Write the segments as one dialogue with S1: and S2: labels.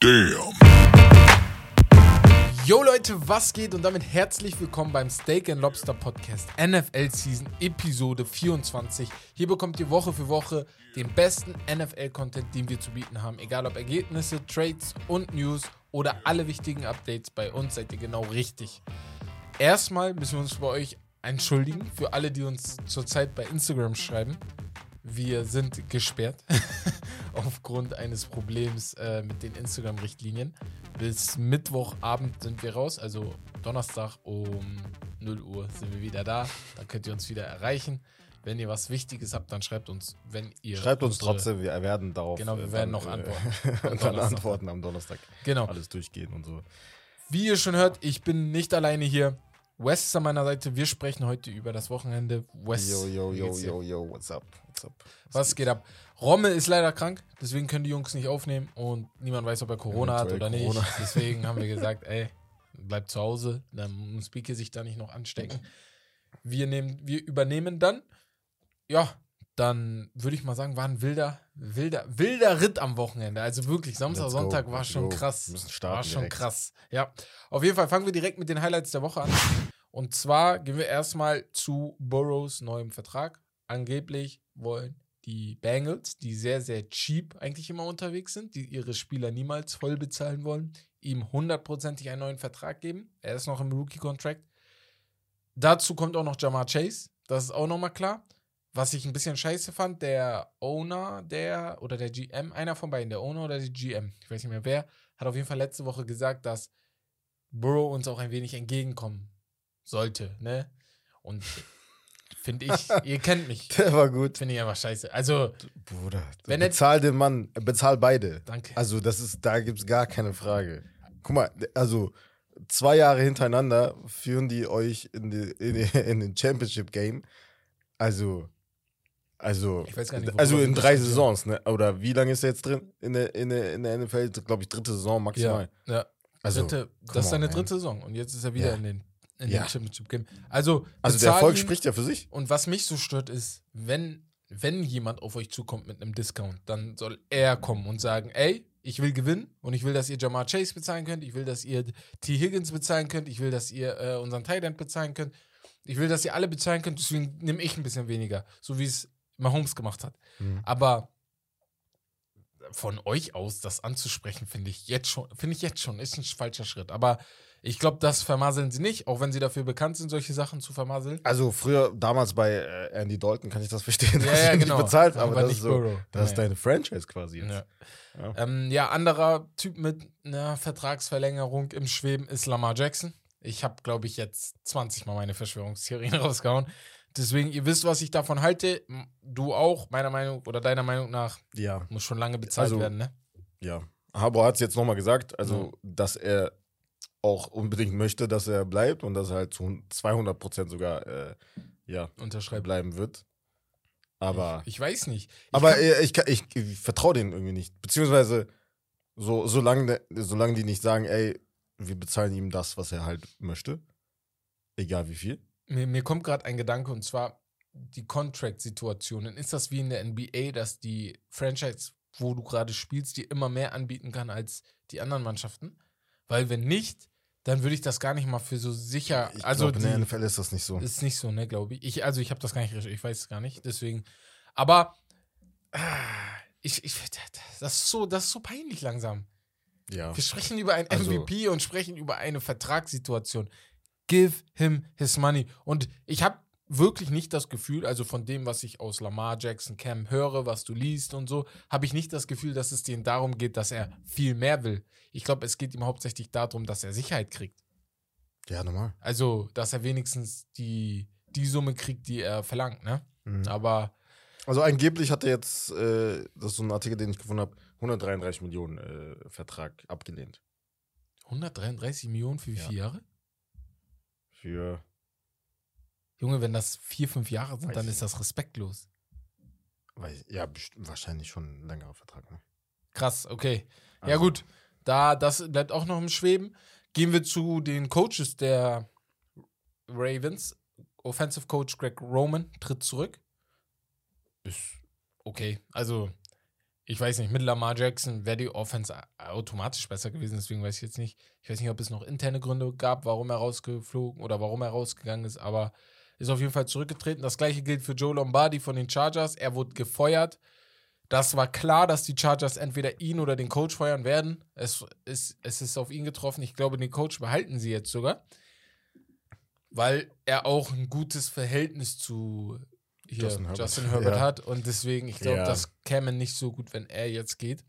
S1: Damn.
S2: Yo Leute, was geht und damit herzlich willkommen beim Steak and Lobster Podcast NFL Season Episode 24. Hier bekommt ihr Woche für Woche den besten NFL Content, den wir zu bieten haben. Egal ob Ergebnisse, Trades und News oder alle wichtigen Updates, bei uns seid ihr genau richtig. Erstmal müssen wir uns bei euch entschuldigen für alle, die uns zurzeit bei Instagram schreiben. Wir sind gesperrt aufgrund eines Problems äh, mit den Instagram-Richtlinien. Bis Mittwochabend sind wir raus, also Donnerstag um 0 Uhr sind wir wieder da. Da könnt ihr uns wieder erreichen. Wenn ihr was Wichtiges habt, dann schreibt uns, wenn ihr.
S3: Schreibt uns
S2: unsere-
S3: trotzdem, wir werden darauf.
S2: Genau, wir
S3: äh,
S2: werden
S3: dann,
S2: noch
S3: äh,
S2: antworten.
S3: Und dann antworten am Donnerstag.
S2: Genau.
S3: Alles durchgehen und so.
S2: Wie ihr schon hört, ich bin nicht alleine hier. Wes ist an meiner Seite. Wir sprechen heute über das Wochenende. Wes,
S3: Yo, yo, yo, yo, yo, what's up? What's up?
S2: Was geht ab? Romme ist leider krank, deswegen können die Jungs nicht aufnehmen und niemand weiß, ob er Corona hat oder
S3: Eventuell
S2: nicht.
S3: Corona.
S2: Deswegen haben wir gesagt, ey, bleibt zu Hause, dann muss Speaker sich da nicht noch anstecken. Wir, nehmen, wir übernehmen dann. Ja, dann würde ich mal sagen, war ein wilder, wilder, wilder Ritt am Wochenende. Also wirklich, Samstag,
S3: Let's go,
S2: Sonntag war schon
S3: go.
S2: krass. War schon
S3: direkt.
S2: krass. Ja, auf jeden Fall fangen wir direkt mit den Highlights der Woche an. Und zwar gehen wir erstmal zu Burrows neuem Vertrag. Angeblich wollen die Bengals, die sehr, sehr cheap eigentlich immer unterwegs sind, die ihre Spieler niemals voll bezahlen wollen, ihm hundertprozentig einen neuen Vertrag geben. Er ist noch im Rookie-Contract. Dazu kommt auch noch Jamar Chase. Das ist auch nochmal klar. Was ich ein bisschen scheiße fand, der Owner, der oder der GM, einer von beiden, der Owner oder der GM, ich weiß nicht mehr wer, hat auf jeden Fall letzte Woche gesagt, dass Burrow uns auch ein wenig entgegenkommen sollte, ne? Und finde ich, ihr kennt mich,
S3: Der war gut.
S2: finde ich einfach scheiße. Also,
S3: Bruder,
S2: Wenn
S3: bezahl den Mann, bezahl beide.
S2: danke.
S3: Also, das ist, da gibt es gar keine Frage. Guck mal, also zwei Jahre hintereinander führen die euch in, die, in, die, in den Championship Game. Also, also,
S2: Ich weiß gar nicht,
S3: also in drei. Saisons, ne? Oder wie lange ist er jetzt drin in der, in der, in der NFL? Glaube ich, dritte Saison maximal.
S2: ja, ja.
S3: Also,
S2: dritte, das ist seine dritte Saison und jetzt ist er wieder
S3: Ja.
S2: in den, in
S3: Ja.
S2: den Championship Game. Also,
S3: Also der Erfolg
S2: ihn-
S3: spricht ja für sich.
S2: Und was mich so stört, ist, wenn, wenn jemand auf euch zukommt mit einem Discount, dann soll er kommen und sagen, ey, ich will gewinnen und ich will, dass ihr Jamar Chase bezahlen könnt, ich will, dass ihr T. Higgins bezahlen könnt, ich will, dass ihr äh, unseren End bezahlen könnt, ich will, dass ihr alle bezahlen könnt, deswegen nehme ich ein bisschen weniger, so wie es Mahomes gemacht hat.
S3: Mhm.
S2: Aber von euch aus das anzusprechen, finde ich jetzt schon, finde ich jetzt schon, ist ein falscher Schritt. Aber ich glaube, das vermaseln sie nicht, auch wenn sie dafür bekannt sind, solche Sachen zu vermaseln.
S3: Also früher, damals bei äh, Andy Dalton, kann ich das verstehen,
S2: Ja,
S3: dass
S2: ja,
S3: du
S2: genau.
S3: nicht bezahlst, aber,
S2: Aber
S3: das,
S2: nicht
S3: ist so, das ist deine Franchise quasi jetzt.
S2: Ja.
S3: Ja.
S2: Ähm, ja, anderer Typ mit einer Vertragsverlängerung im Schweben ist Lamar Jackson. Ich habe, glaube ich, jetzt 20 Mal meine Verschwörungstheorien rausgehauen. Deswegen, ihr wisst, was ich davon halte. Du auch, meiner Meinung oder deiner Meinung nach,
S3: ja,
S2: muss schon lange bezahlt
S3: Also,
S2: werden, ne?
S3: ja. Harbour hat es jetzt nochmal gesagt, also
S2: Ja.
S3: dass er auch unbedingt möchte, dass er bleibt und dass er halt zu 200 Prozent sogar äh, ja,
S2: Unterschreibt.
S3: bleiben wird. Aber,
S2: Ich, ich weiß nicht. Ich
S3: aber ich, ich, ich vertraue denen irgendwie nicht. Beziehungsweise, so, solange, solange die nicht sagen, ey, wir bezahlen ihm das, was er halt möchte, egal wie viel.
S2: Mir, mir kommt gerade ein Gedanke und zwar die Contract-Situationen. Ist das wie in der NBA, dass die Franchise, wo du gerade spielst, dir immer mehr anbieten kann als die anderen Mannschaften? Weil wenn nicht, dann würde ich das gar nicht mal für so sicher.
S3: Ich
S2: also
S3: in der
S2: die-
S3: NFL ist das nicht so.
S2: ist nicht so, ne, glaube ich. ich. Also ich habe das gar nicht, ich weiß es gar nicht. Deswegen. Aber ah, ich, ich, das ist so, das ist so peinlich langsam.
S3: Ja.
S2: Wir sprechen über ein
S3: Also-
S2: MVP und sprechen über eine Vertragssituation. Give him his money. Und ich habe wirklich nicht das Gefühl, also von dem, was ich aus Lamar Jackson Cam höre, was du liest und so, habe ich nicht das Gefühl, dass es denen darum geht, dass er viel mehr will. Ich glaube, es geht ihm hauptsächlich darum, dass er Sicherheit kriegt.
S3: Ja, normal.
S2: Also, dass er wenigstens die, die Summe kriegt, die er verlangt, ne?
S3: Mhm.
S2: Aber
S3: Also angeblich hat er jetzt, äh, das ist so ein Artikel, den ich gefunden habe, 133 Millionen äh, Vertrag abgelehnt.
S2: 133 Millionen für wie
S3: Ja.
S2: viele Jahre?
S3: Für,
S2: Junge, wenn das vier, fünf Jahre sind, dann ist das respektlos.
S3: weiß, ja, wahrscheinlich schon ein längerer Vertrag. Ne?
S2: Krass, okay. ja,
S3: Also,
S2: gut. Da, das bleibt auch noch im Schweben. Gehen wir zu den Coaches der Ravens. Offensive Coach Greg Roman tritt zurück.
S3: Ist,
S2: Okay, also ich weiß nicht, mit Lamar Jackson wäre die Offense automatisch besser gewesen, deswegen weiß ich jetzt nicht. Ich weiß nicht, ob es noch interne Gründe gab, warum er rausgeflogen oder warum er rausgegangen ist, aber ist auf jeden Fall zurückgetreten. Das gleiche gilt für Joe Lombardi von den Chargers. Er wurde gefeuert. Das war klar, dass die Chargers entweder ihn oder den Coach feuern werden. Es ist, es ist auf ihn getroffen. Ich glaube, den Coach behalten sie jetzt sogar. Weil er auch ein gutes Verhältnis zu hier
S3: Justin Herbert.
S2: Justin Herbert
S3: Ja.
S2: hat. Und deswegen, ich glaube,
S3: Ja.
S2: das käme nicht so gut, wenn er jetzt geht.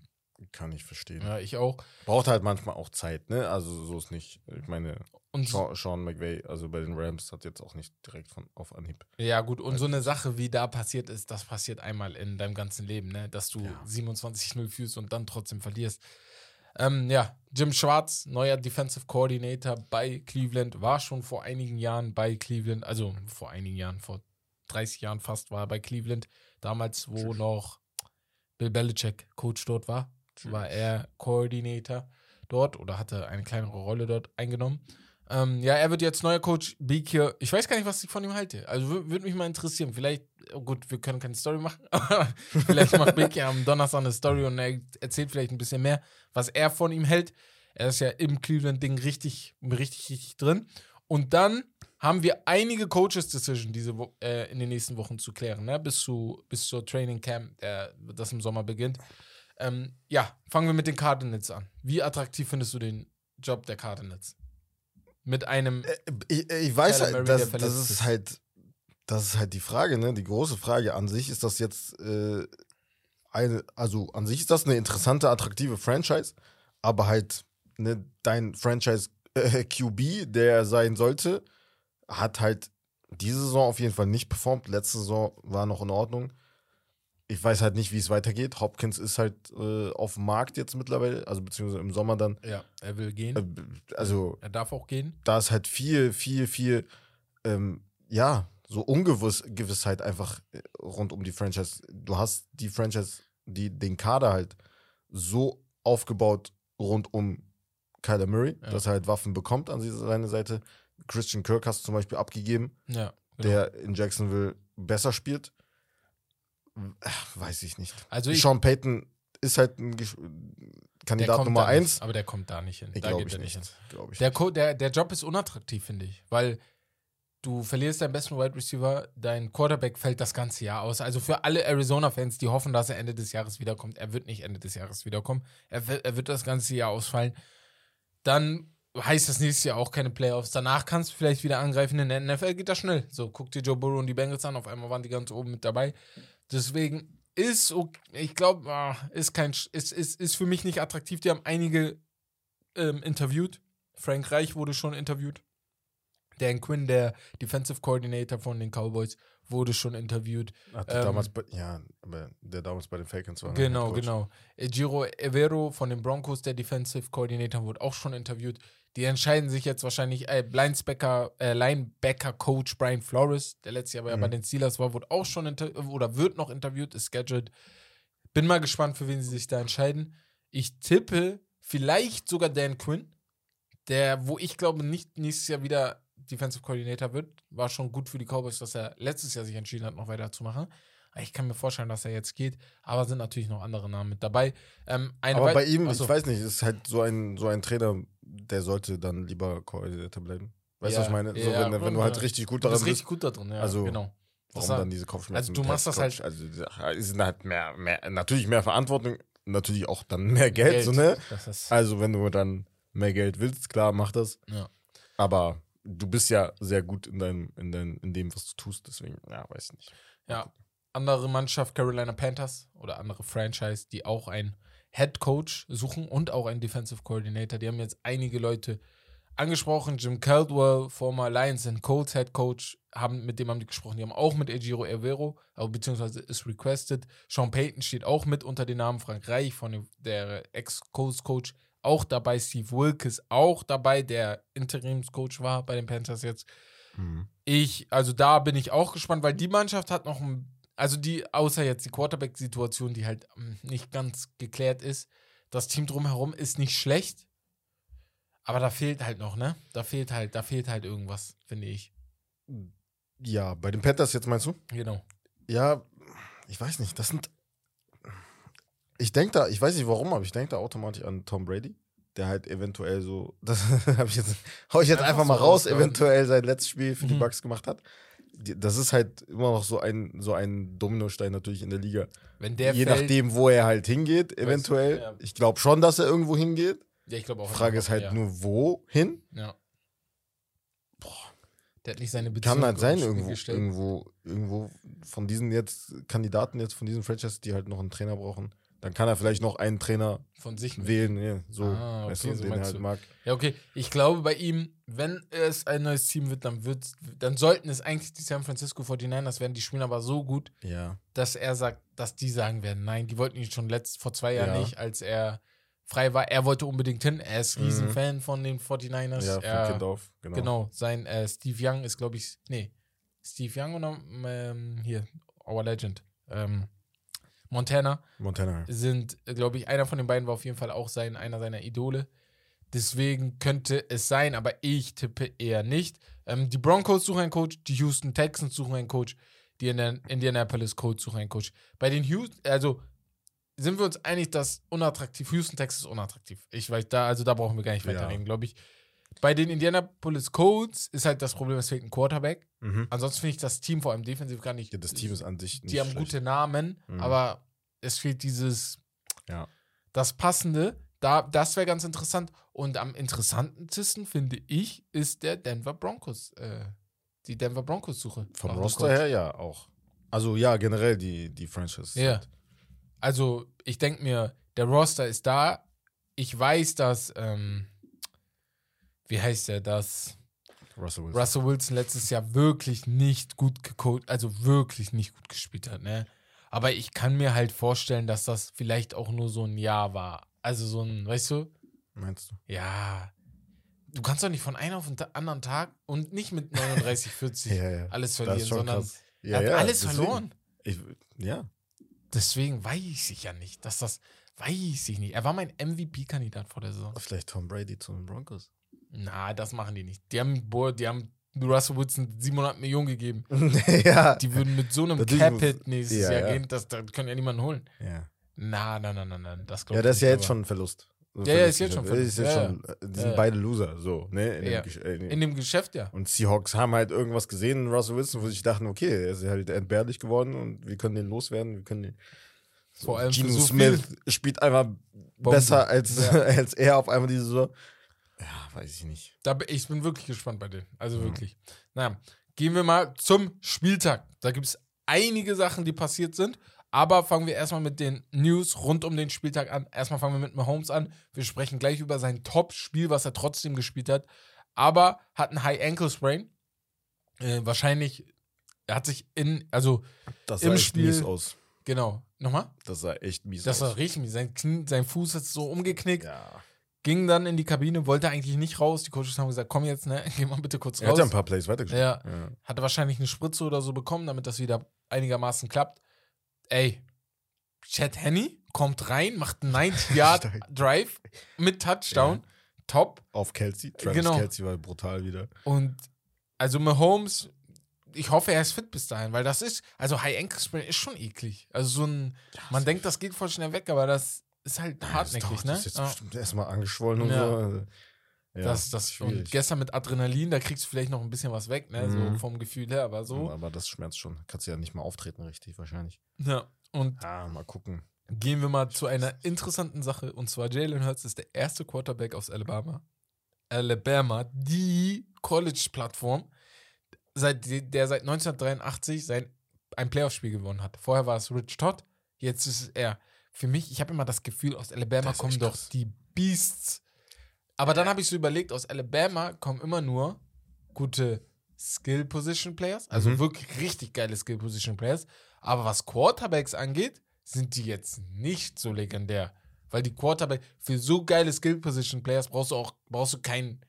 S3: Kann ich verstehen.
S2: Ja, ich auch.
S3: Braucht halt manchmal auch Zeit, ne? Also so ist nicht. Ich meine,
S2: Und
S3: Sean, Sean McVay, also bei den Rams, hat jetzt auch nicht direkt von auf Anhieb.
S2: Ja, gut, und so eine Sache, wie da passiert ist, das passiert einmal in deinem ganzen Leben, ne? Dass du
S3: Ja.
S2: 27-0 führst und dann trotzdem verlierst. Ähm, ja, Jim Schwartz, neuer Defensive Coordinator bei Cleveland, war schon vor einigen Jahren bei Cleveland, also vor einigen Jahren, vor 30 Jahren fast war er bei Cleveland. Damals, wo
S3: Tschüss.
S2: noch Bill Belichick Coach dort war, war er Coordinator dort oder hatte eine kleinere Rolle dort eingenommen. Ähm, ja, er wird jetzt neuer Coach. Beaker, ich weiß gar nicht, was ich von ihm halte. Also wür- würde mich mal interessieren. Vielleicht, oh gut, wir können keine Story machen, aber vielleicht macht Beaker am Donnerstag eine Story und er erzählt vielleicht ein bisschen mehr, was er von ihm hält. Er ist ja im Cleveland-Ding richtig, richtig, richtig drin. Und dann haben wir einige Coaches-Decision diese Wo äh, in den nächsten Wochen zu klären, ne? bis, zu, bis zur Training Camp, der, das im Sommer beginnt. Ähm, ja, fangen wir mit den Cardinals an. Wie attraktiv findest du den Job der Cardinals? Mit einem.
S3: Ich, ich weiß halt, das, das ist halt, das ist halt die Frage, ne? Die große Frage an sich ist das jetzt äh, eine, also an sich ist das eine interessante, attraktive Franchise, aber halt ne, dein Franchise äh, QB, der er sein sollte, hat halt diese Saison auf jeden Fall nicht performt. Letzte Saison war noch in Ordnung. Ich weiß halt nicht, wie es weitergeht. Hopkins ist halt äh, auf dem Markt jetzt mittlerweile, also beziehungsweise im Sommer dann.
S2: ja, er will gehen.
S3: Äh, also
S2: er darf auch gehen.
S3: da ist halt viel, viel, viel, ähm, ja, so Ungewissheit einfach äh, rund um die Franchise. Du hast die Franchise, die, den Kader halt so aufgebaut rund um Kyler Murray,
S2: Ja.
S3: dass er halt Waffen bekommt an seine Seite. Christian Kirk hast du zum Beispiel abgegeben,
S2: Ja. genau.
S3: der in Jacksonville besser spielt. Ach, weiß ich nicht.
S2: Also ich,
S3: Sean Payton ist halt ein Gesch- Kandidat Nummer eins.
S2: Nicht, aber der kommt da nicht hin.
S3: Ich
S2: da
S3: glaube
S2: geht er nicht
S3: nicht.
S2: hin. Der, der, der Job ist unattraktiv, finde ich, weil du verlierst deinen besten Wide Receiver, dein Quarterback fällt das ganze Jahr aus. Also für alle Arizona-Fans, die hoffen, dass er Ende des Jahres wiederkommt, er wird nicht Ende des Jahres wiederkommen. Er er wird das ganze Jahr ausfallen. Dann heißt das nächste Jahr auch keine Playoffs. Danach kannst du vielleicht wieder angreifen. In der NFL geht das schnell. So, guck dir Joe Burrow und die Bengals an. Auf einmal waren die ganz oben mit dabei. Deswegen ist, ok- ich glaube, ist kein, ist, ist, ist für mich nicht attraktiv. Die haben einige ähm, interviewt. Frank Reich wurde schon interviewt. Dan Quinn, der Defensive Coordinator von den Cowboys, wurde schon interviewt.
S3: Hat
S2: ähm,
S3: damals bei, ja, der damals bei den Falcons war. ne,
S2: Genau, genau. Äh, Giro Evero von den Broncos, der Defensive Coordinator, wurde auch schon interviewt. Die entscheiden sich jetzt wahrscheinlich, äh, Linebacker, äh, Linebacker Coach Brian Flores, der letztes Jahr aber ja
S3: Mhm.
S2: bei den Steelers war, wurde auch schon oder wird noch interviewt, ist scheduled. Bin mal gespannt, für wen sie sich da entscheiden. Ich tippe vielleicht sogar Dan Quinn, der, wo ich glaube, nicht nächstes Jahr wieder Defensive Coordinator wird. War schon gut für die Cowboys, dass er letztes Jahr sich entschieden hat, noch weiterzumachen. Ich kann mir vorstellen, dass er jetzt geht, aber sind natürlich noch andere Namen mit dabei. Ähm,
S3: Aber bei ihm,
S2: Achso.
S3: ich weiß nicht, ist halt so ein, so ein Trainer, der sollte dann lieber Koordinator bleiben. Weißt du,
S2: Ja,
S3: was ich meine? So,
S2: ja,
S3: wenn, wenn du halt richtig gut
S2: Du
S3: daran
S2: bist
S3: bist,
S2: richtig gut da drin, ja,
S3: Also,
S2: genau.
S3: warum
S2: Das-
S3: dann diese Kopfschmerzen?
S2: also du machst das
S3: Coach? Also, es sind halt mehr, mehr, natürlich mehr Verantwortung, natürlich auch dann mehr Geld, so, ne?
S2: Ist,
S3: Also, wenn du dann mehr Geld willst, klar, mach das.
S2: ja.
S3: Aber du bist ja sehr gut in, deinem, in, dein, in dem, was du tust, deswegen, ja, weiß nicht.
S2: Ja, andere Mannschaft, Carolina Panthers oder andere Franchise, die auch einen Head Coach suchen und auch einen Defensive Coordinator. Die haben jetzt einige Leute angesprochen. Jim Caldwell, former Lions and Colts Head Coach, haben, mit dem haben die gesprochen. Die haben auch mit Ejiro Evero, beziehungsweise ist requested. Sean Payton steht auch mit unter den Namen. Frank Reich von der Ex-Colts Coach auch dabei. Steve Wilkes auch dabei, der Interimscoach war bei den Panthers jetzt.
S3: Mhm.
S2: Ich, also da bin ich auch gespannt, weil die Mannschaft hat noch ein, also die, außer jetzt die Quarterback-Situation, die halt ähm, nicht ganz geklärt ist, das Team drumherum ist nicht schlecht, aber da fehlt halt noch, ne? Da fehlt halt, da fehlt halt irgendwas, finde ich.
S3: Ja, bei den Panthers jetzt meinst du?
S2: Genau.
S3: Ja, ich weiß nicht, das sind. Ich denke da, ich weiß nicht warum, aber ich denke da automatisch an Tom Brady, der halt eventuell so, das habe ich jetzt, hau ich jetzt
S2: Einfach
S3: einfach, mal
S2: so
S3: raus,
S2: rausgehauen.
S3: eventuell sein letztes Spiel für die
S2: Mhm.
S3: Bucks gemacht hat. Die- Das ist halt immer noch so ein, so ein Dominostein natürlich in der Liga.
S2: Wenn der
S3: Je
S2: fällt,
S3: nachdem, wo er halt hingeht, eventuell.
S2: ja.
S3: Ich glaube schon, dass er irgendwo hingeht.
S2: Ja, ich glaube auch.
S3: Frage ist halt
S2: ja.
S3: nur, wohin?
S2: Ja. Der hat nicht seine Beziehung
S3: Kann halt sein, irgendwo,
S2: gestellt.
S3: irgendwo, irgendwo von diesen jetzt Kandidaten jetzt von diesen Franchises, die halt noch einen Trainer brauchen, dann kann er vielleicht noch einen Trainer
S2: Von sich
S3: wählen, ja, so,
S2: Ah,
S3: weißt
S2: okay,
S3: du,
S2: so
S3: den er halt
S2: du.
S3: mag.
S2: Ja, okay. Ich glaube bei ihm, wenn es ein neues Team wird, dann wird, dann sollten es eigentlich die San Francisco 49ers werden. Die spielen aber so gut,
S3: Ja.
S2: dass er sagt, dass die sagen werden, nein, die wollten ihn schon letzt, vor zwei Jahren
S3: Ja.
S2: nicht, als er frei war. Er wollte unbedingt hin. Er ist
S3: Mhm.
S2: Riesenfan von den 49ers.
S3: Ja, von
S2: er,
S3: Kind auf. Genau.
S2: Genau, sein äh, Steve Young ist, glaube ich, nee, Steve Young oder ähm, hier, Our Legend. Ähm, Montana
S3: Montana.
S2: sind, glaube ich, einer von den beiden war auf jeden Fall auch sein, einer seiner Idole. Deswegen könnte es sein, aber ich tippe eher nicht. Ähm, die Broncos suchen einen Coach, die Houston Texans suchen einen Coach, die Indian- Indianapolis Colts suchen einen Coach. Bei den Houston, also sind wir uns einig, dass unattraktiv, Houston Texas ist unattraktiv. Ich weiß da, also da brauchen wir gar nicht
S3: Ja.
S2: weiterreden, glaube ich. Bei den Indianapolis Colts ist halt das Problem, es fehlt ein Quarterback.
S3: Mhm.
S2: Ansonsten finde ich das Team vor allem defensiv gar nicht.
S3: Ja, das Team ist an sich nicht
S2: die haben
S3: schlecht.
S2: gute Namen,
S3: Mhm.
S2: aber es fehlt dieses,
S3: Ja.
S2: das Passende. Da, das wäre ganz interessant. Und am interessantesten, finde ich, ist der Denver Broncos, äh, die Denver Broncos-Suche.
S3: Vom
S2: nach einem
S3: Roster her ja auch. Also ja, generell die, die Franchise.
S2: Ja. Also, ich denke mir, der Roster ist da. Ich weiß, dass, ähm, wie heißt der, dass
S3: Russell Wilson.
S2: Russell Wilson letztes Jahr wirklich nicht gut gecoacht, also wirklich nicht gut gespielt hat, ne? Aber ich kann mir halt vorstellen, dass das vielleicht auch nur so ein Jahr war. Also so ein, weißt du?
S3: Meinst du?
S2: Ja. Du kannst doch nicht von einem auf den anderen Tag und nicht mit 39, 40
S3: Ja, ja.
S2: alles
S3: Das
S2: verlieren, sondern
S3: krass.
S2: er
S3: Ja,
S2: hat
S3: ja,
S2: alles
S3: deswegen.
S2: verloren.
S3: Ich, ja.
S2: Deswegen weiß ich ja nicht, dass das, weiß ich nicht. Er war mein MVP-Kandidat vor der Saison.
S3: Vielleicht Tom Brady zu den Broncos.
S2: Na, das machen die nicht. Die haben, boah, die haben Russell Wilson 700 Millionen gegeben.
S3: ja.
S2: Die würden mit so einem
S3: muss-
S2: nächstes
S3: ja,
S2: Jahr
S3: ja.
S2: gehen, das, das können ja niemanden holen.
S3: ja.
S2: Na, na, na, na, na, das glaube
S3: Ja, das ist ja jetzt schon ein Verlust.
S2: Ja, ja, ist jetzt
S3: Verlust.
S2: schon
S3: Ist jetzt
S2: Verlust.
S3: schon, die sind beide Loser, so, ne? In dem äh,
S2: In dem Geschäft, ja.
S3: und Seahawks haben halt irgendwas gesehen in Russell Wilson, wo sie sich dachten, okay, er ist halt entbehrlich geworden und wir können den loswerden, wir können den. So,
S2: Vor allem
S3: Geno
S2: so
S3: Smith spielt einfach besser als, als er auf einmal diese Saison. Ja, weiß ich nicht.
S2: Da, ich bin wirklich gespannt bei denen. Also
S3: Mhm.
S2: wirklich. Naja, gehen wir mal zum Spieltag. Da gibt es einige Sachen, die passiert sind. Aber fangen wir erstmal mit den News rund um den Spieltag an. Erstmal fangen wir mit Mahomes an. Wir sprechen gleich über sein Top-Spiel, was er trotzdem gespielt hat. Aber hat einen High-Ankle-Sprain. Äh, wahrscheinlich, er hat sich in, also,
S3: Das
S2: Im
S3: sah echt
S2: Spiel-
S3: mies aus.
S2: genau, nochmal?
S3: Das sah echt mies
S2: Das
S3: aus.
S2: war richtig mies. Sein, Knie, sein Fuß ist so umgeknickt.
S3: ja.
S2: Ging dann in die Kabine, wollte eigentlich nicht raus. Die Coaches haben gesagt, komm jetzt, ne, geh mal bitte kurz
S3: Er hat
S2: raus.
S3: ja ein paar Plays weitergespielt.
S2: Ja.
S3: ja.
S2: Hatte wahrscheinlich eine Spritze oder so bekommen, damit das wieder einigermaßen klappt. Ey, Chad Henney kommt rein, macht einen 90-Yard-Drive mit Touchdown. Top.
S3: Auf Kelsey. Travis
S2: Genau.
S3: Kelsey war brutal wieder.
S2: Und also Mahomes, ich hoffe, er ist fit bis dahin, weil das ist, also High Ankle Sprain ist schon eklig. Also so ein, man denkt, das geht voll schnell weg, aber das ist halt hartnäckig,
S3: das dauert,
S2: ne?
S3: Das ist jetzt
S2: Ja.
S3: bestimmt erstmal angeschwollen und
S2: Ja.
S3: so. Ja,
S2: das, das, und gestern mit Adrenalin, da kriegst du vielleicht noch ein bisschen was weg, ne? So
S3: Mhm.
S2: vom Gefühl her, aber so.
S3: Aber das schmerzt schon. Kannst du ja nicht mal auftreten, richtig, wahrscheinlich.
S2: Ja. Und
S3: Ja, mal gucken.
S2: Gehen wir mal zu einer interessanten Sache. Und zwar Jalen Hurts ist der erste Quarterback aus Alabama. Alabama, die College-Plattform, seit, der seit 1983 sein, ein Playoff-Spiel gewonnen hat. Vorher war es Rich Todd, jetzt ist es er. Für mich, ich habe immer das Gefühl, aus Alabama
S3: Das
S2: kommen doch
S3: krass.
S2: die Beasts. Aber dann habe ich so überlegt, aus Alabama kommen immer nur gute Skill-Position-Players, also
S3: Mhm.
S2: wirklich richtig geile Skill-Position-Players. Aber was Quarterbacks angeht, sind die jetzt nicht so legendär. Weil die Quarterback, für so geile Skill-Position-Players brauchst du auch, brauchst du keinen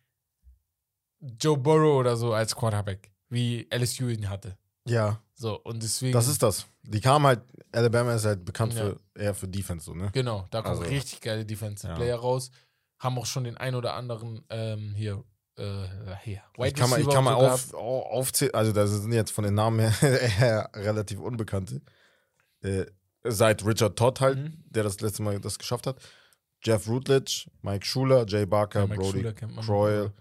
S2: Joe Burrow oder so als Quarterback, wie LSU ihn hatte.
S3: Ja,
S2: So, und deswegen.
S3: das ist das. Die kamen halt, Alabama ist halt bekannt
S2: Ja.
S3: für eher für Defense, so, ne?
S2: Genau, da kommen
S3: Also,
S2: richtig geile Defensive
S3: ja.
S2: Player raus. Haben auch schon den ein oder anderen ähm, hier, äh, hier.
S3: Ich kann mal, ich kann mal auf, au- aufzählen, also das sind jetzt von den Namen her relativ Unbekannte. Äh, seit Richard Todd halt,
S2: Mhm.
S3: der das letzte Mal das geschafft hat. Jeff Rutledge, Mike Schuler, Jay Barker,
S2: Ja,
S3: Brody
S2: Schuler.
S3: Croyle,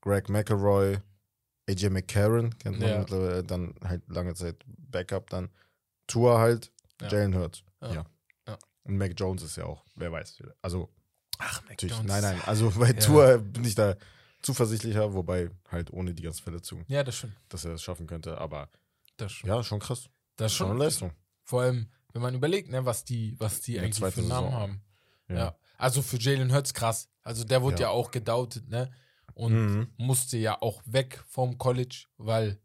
S3: Greg McElroy, AJ McCarron, kennt man
S2: Ja.
S3: mittlerweile, dann halt lange Zeit Backup, dann Tour halt,
S2: Ja.
S3: Jalen Hurts.
S2: Ja.
S3: Ja.
S2: Ja.
S3: Und Mac Jones ist ja auch, wer weiß. Also,
S2: Ach, Mac
S3: natürlich,
S2: Jones.
S3: nein, nein, also bei
S2: Ja.
S3: Tour bin ich da zuversichtlicher, wobei halt ohne die ganzen Verletzungen,
S2: Ja, das stimmt.
S3: dass er das schaffen könnte, aber
S2: Das stimmt.
S3: ja, schon krass.
S2: das ist
S3: Schon eine
S2: schon.
S3: Leistung.
S2: Vor allem, wenn man überlegt, ne, was die, was die eigentlich für
S3: zweiten
S2: Namen
S3: Saison.
S2: haben. Ja.
S3: Ja.
S2: Also für Jalen Hurts krass. Also der wurde ja,
S3: Ja.
S2: auch gedoutet, ne? Und
S3: Mhm.
S2: musste ja auch weg vom College, weil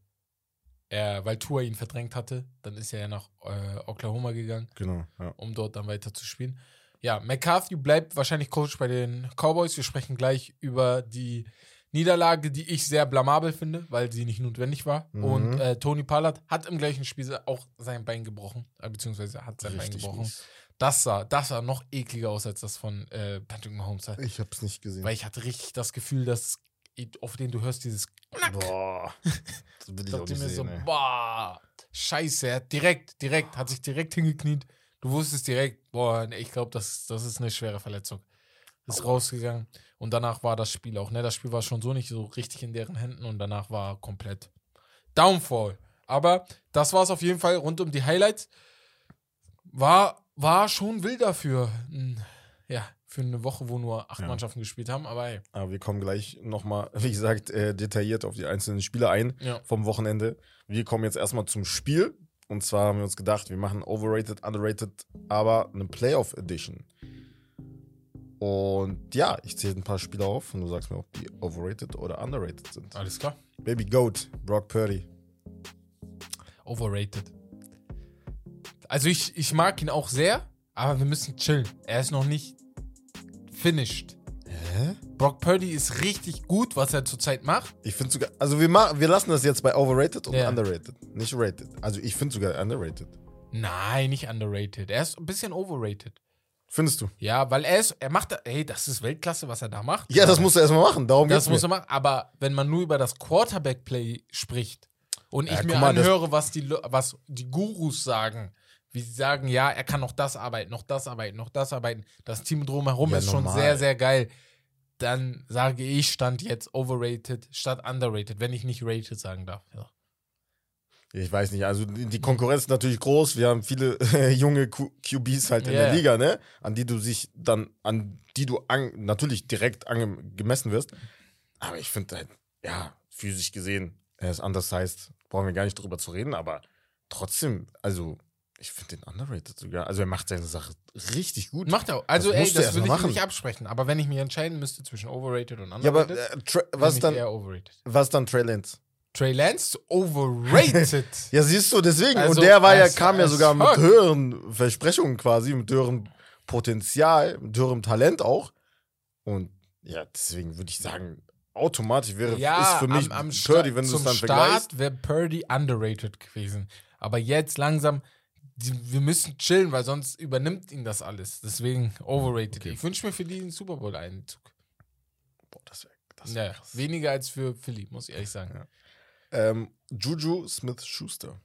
S2: er, weil Tua ihn verdrängt hatte. Dann ist er ja nach äh, Oklahoma gegangen,
S3: Genau, ja.
S2: um dort dann weiter zu spielen. Ja, McCarthy bleibt wahrscheinlich Coach bei den Cowboys. Wir sprechen gleich über die Niederlage, die ich sehr blamabel finde, weil sie nicht notwendig war.
S3: Mhm.
S2: Und äh, Tony Pollard hat im gleichen Spiel auch sein Bein gebrochen, äh, beziehungsweise hat sein Bein
S3: Richtig
S2: gebrochen.
S3: mies.
S2: Das sah, das sah noch ekliger aus als das von äh, Patrick Mahomes.
S3: Ich hab's nicht gesehen.
S2: Weil ich hatte richtig das Gefühl, dass auf den du hörst dieses
S3: Boah. Das will ich auch nicht
S2: mir so,
S3: sehen, ey.
S2: boah, scheiße, er hat direkt, direkt, hat sich direkt hingekniet. Du wusstest direkt, boah, ich glaube, das, das ist eine schwere Verletzung. Ist rausgegangen. Und danach war das Spiel auch, ne? Das Spiel war schon so nicht so richtig in deren Händen und danach war komplett Downfall. Aber das war es auf jeden Fall rund um die Highlights. War, war schon wild dafür. Ja, für eine Woche, wo nur acht
S3: Ja.
S2: Mannschaften gespielt haben, aber hey.
S3: Aber wir kommen gleich nochmal, wie gesagt, äh, detailliert auf die einzelnen Spiele ein
S2: Ja.
S3: vom Wochenende. Wir kommen jetzt erstmal zum Spiel. Und zwar haben wir uns gedacht, wir machen Overrated, Underrated, aber eine Playoff Edition. Und ja, ich zähle ein paar Spiele auf und du sagst mir, ob die overrated oder underrated sind.
S2: Alles klar.
S3: Baby Goat, Brock Purdy.
S2: Overrated. Also ich, ich mag ihn auch sehr, aber wir müssen chillen. Er ist noch nicht finished.
S3: Hä?
S2: Brock Purdy ist richtig gut, was er zurzeit macht.
S3: Ich finde sogar, also wir, ma- wir lassen das jetzt bei overrated und
S2: Ja.
S3: underrated, nicht rated. Also ich finde sogar underrated.
S2: Nein, nicht underrated. Er ist ein bisschen overrated.
S3: Findest du?
S2: Ja, weil er ist, er macht, hey, das ist Weltklasse, was er da macht.
S3: Ja, das musst du erstmal machen. Darum
S2: Das
S3: geht's
S2: muss
S3: mir.
S2: er machen. Aber wenn man nur über das Quarterback-Play spricht und ich
S3: Ja,
S2: mir
S3: guck mal, das-
S2: anhöre, was die, Le- was die Gurus sagen, wie sie sagen, ja, er kann noch das arbeiten, noch das arbeiten, noch das arbeiten, das Team drumherum
S3: Ja,
S2: ist schon
S3: normal.
S2: sehr, sehr geil, dann sage ich, stand jetzt overrated statt underrated, wenn ich nicht rated sagen darf. Ja.
S3: Ich weiß nicht, also die Konkurrenz ist natürlich groß. Wir haben viele äh, junge Q QBs halt in
S2: Ja.
S3: der Liga, ne? An die du sich dann, an die du an, natürlich direkt ange gemessen wirst. Aber ich finde halt, ja, physisch gesehen, er ist undersized. Brauchen wir gar nicht drüber zu reden, aber trotzdem, also ich finde den underrated sogar. Also er macht seine Sache richtig gut.
S2: Macht er auch. Also,
S3: Das
S2: ey, das will ich
S3: machen.
S2: nicht absprechen, aber wenn ich mich entscheiden müsste zwischen overrated und
S3: ja, aber
S2: underrated,
S3: äh, was dann,
S2: eher overrated.
S3: was dann Trey Lance?
S2: Trey Lance, overrated.
S3: Ja, siehst du, deswegen.
S2: Also,
S3: und der war ja, kam ja sogar mit höheren Versprechungen quasi, mit höherem Potenzial, mit höherem Talent auch. Und ja, deswegen würde ich sagen, automatisch wäre ist für mich
S2: am, am
S3: Purdy, wenn du es dann vergleichst.
S2: Start wäre Purdy underrated gewesen. Aber jetzt langsam, die, wir müssen chillen, weil sonst übernimmt ihn das alles. Deswegen overrated.
S3: Okay.
S2: Ich wünsche mir für die einen Super Bowl-Einzug.
S3: Boah, das wäre das wär
S2: Ja,
S3: krass.
S2: weniger als für Philly, muss ich ehrlich sagen.
S3: Ja. Ähm, Juju Smith-Schuster.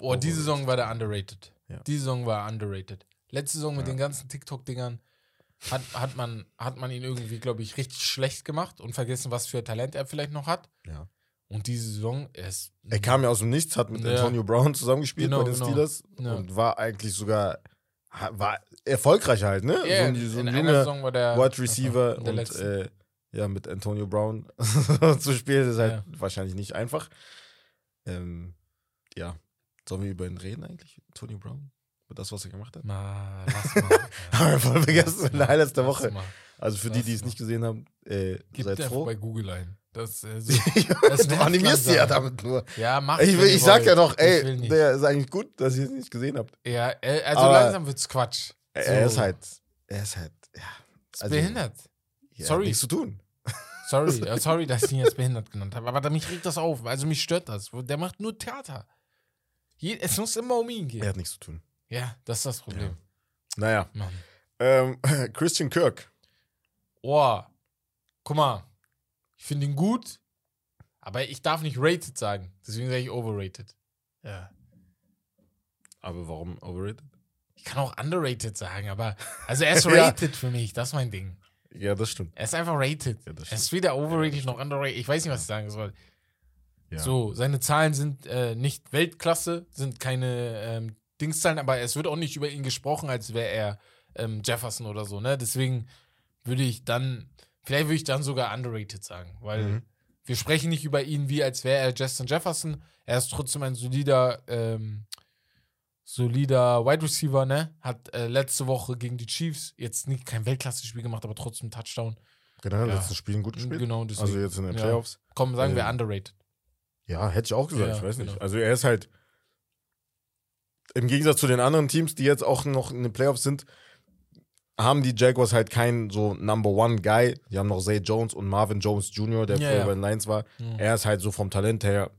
S2: Oh, die
S3: Overrated.
S2: Saison war der underrated.
S3: Ja.
S2: Die Saison war underrated. Letzte Saison mit
S3: Ja.
S2: den ganzen TikTok-Dingern hat, hat, man, hat man ihn irgendwie, glaube ich, richtig schlecht gemacht und vergessen, was für Talent er vielleicht noch hat.
S3: Ja.
S2: Und diese Saison er ist.
S3: Er kam ja aus dem Nichts, hat mit
S2: Ja.
S3: Antonio Brown zusammengespielt
S2: Genau,
S3: bei den
S2: genau.
S3: Steelers
S2: Ja.
S3: und war eigentlich sogar war erfolgreich halt, ne?
S2: Ja,
S3: so ein, so
S2: in
S3: ein junger
S2: Saison war der
S3: Wide Receiver und äh, ja, mit Antonio Brown zu spielen, ist halt
S2: Ja.
S3: wahrscheinlich nicht einfach. Ähm, ja. Sollen wir über ihn reden eigentlich? Antonio Brown? Über das, was er gemacht hat?
S2: Na, lass mal.
S3: Haben wir voll vergessen in der Highlights der Woche.
S2: mal.
S3: Also für die,
S2: Lass
S3: die es
S2: mal.
S3: nicht gesehen haben, äh,
S2: Gib
S3: seid froh.
S2: bei Google ein. Das, äh, so,
S3: du animierst sie ja damit nur.
S2: ja, mach
S3: Ich, will, ich sag ja noch, ey, der ist eigentlich gut, dass ihr es nicht gesehen habt.
S2: Ja, äh, also
S3: Aber-
S2: langsam wird's Quatsch.
S3: Er,
S2: So.
S3: er ist halt, er ist halt, ja.
S2: Ist
S3: also-
S2: behindert.
S3: ja
S2: Sorry.
S3: Nichts zu tun.
S2: Sorry, sorry, dass ich ihn jetzt behindert genannt habe. Aber mich regt das auf. Also mich stört das. Der macht nur Theater. Es muss immer um ihn gehen.
S3: Er hat nichts zu tun.
S2: Ja, das ist das Problem.
S3: Naja.
S2: Mann.
S3: Ähm, Christian Kirk.
S2: Oh, guck mal. Ich finde ihn gut, aber ich darf nicht rated sagen. Deswegen sage ich overrated. Ja.
S3: Aber warum overrated?
S2: Ich kann auch underrated sagen, aber also er ist
S3: Ja.
S2: rated für mich, das ist mein Ding.
S3: Ja, das stimmt.
S2: Er ist einfach rated.
S3: Ja, das
S2: er ist weder overrated noch underrated. Ich weiß nicht, was ich sagen soll.
S3: Ja.
S2: So, seine Zahlen sind äh, nicht Weltklasse, sind keine ähm, Dingszahlen, aber es wird auch nicht über ihn gesprochen, als wäre er ähm, Jefferson oder so, ne? Deswegen würde ich dann, vielleicht würde ich dann sogar underrated sagen, weil
S3: Mhm.
S2: wir sprechen nicht über ihn wie, als wäre er Justin Jefferson. Er ist trotzdem ein solider, ähm, solider Wide Receiver, ne? Hat äh, letzte Woche gegen die Chiefs jetzt nicht kein Weltklasse-Spiel gemacht, aber trotzdem Touchdown.
S3: Generell
S2: Ja.
S3: letzten Spielen gut gespielt.
S2: Genau, deswegen.
S3: Also jetzt in den
S2: Ja.
S3: Playoffs.
S2: Komm, sagen wir
S3: Ähm,
S2: underrated.
S3: Ja, hätte ich auch gesagt,
S2: Ja,
S3: ich weiß nicht.
S2: genau.
S3: Also er ist halt im Gegensatz zu den anderen Teams, die jetzt auch noch in den Playoffs sind, haben die Jaguars halt keinen so Number One Guy. Die haben noch Zay Jones und Marvin Jones Jr., der
S2: Ja,
S3: früher
S2: ja.
S3: bei den Lions war.
S2: Mhm.
S3: Er ist halt so vom Talent her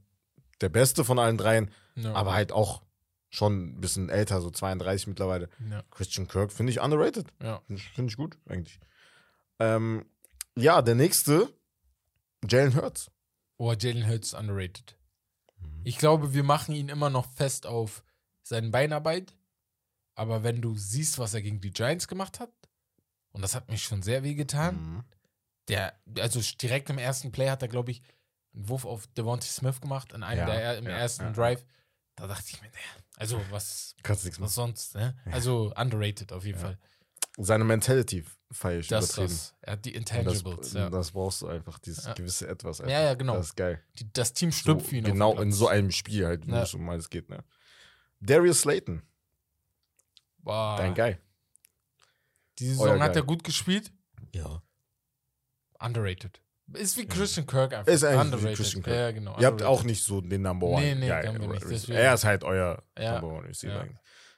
S3: der Beste von allen dreien,
S2: Ja.
S3: aber halt auch schon ein bisschen älter, so 32 mittlerweile.
S2: Ja.
S3: Christian Kirk finde ich underrated.
S2: Ja.
S3: Finde ich, gut, eigentlich. Ähm, ja, der nächste, Jalen Hurts.
S2: Oh, Jalen Hurts underrated.
S3: Mhm.
S2: Ich glaube, wir machen ihn immer noch fest auf seine Beinarbeit. Aber wenn du siehst, was er gegen die Giants gemacht hat, und das hat mich schon sehr weh getan,
S3: Mhm.
S2: der, also direkt im ersten Play hat er, glaube ich, einen Wurf auf Devontae Smith gemacht, in einem
S3: Ja,
S2: der im
S3: ja,
S2: ersten
S3: ja.
S2: Drive. Da dachte ich mir, naja, also was,
S3: Kannst
S2: was
S3: machen.
S2: sonst, ne? Also underrated auf jeden
S3: Ja.
S2: Fall.
S3: Seine Mentality ich
S2: Das
S3: übertrieben.
S2: das. Er hat die Intangibles,
S3: das,
S2: ja.
S3: das brauchst du einfach, dieses
S2: Ja.
S3: gewisse Etwas.
S2: Ja,
S3: Einfach.
S2: ja, genau.
S3: Das ist geil.
S2: Die, das Team
S3: So,
S2: stirbt für ihn.
S3: genau in so einem Spiel halt, wo
S2: Ja.
S3: es um alles geht. Ne? Darius Slayton,
S2: Boah.
S3: dein Guy.
S2: Die
S3: Euer
S2: Saison hat
S3: Guy.
S2: er gut gespielt.
S3: Ja.
S2: Underrated. Ist wie Christian Kirk einfach.
S3: Ist eigentlich wie
S2: underrated.
S3: Christian Kirk.
S2: Ja, genau.
S3: Ihr habt auch nicht so den Number One.
S2: Nee, nee, haben wir nicht, deswegen-
S3: Er ist halt euer
S2: Ja.
S3: Number One Receiver
S2: Ja.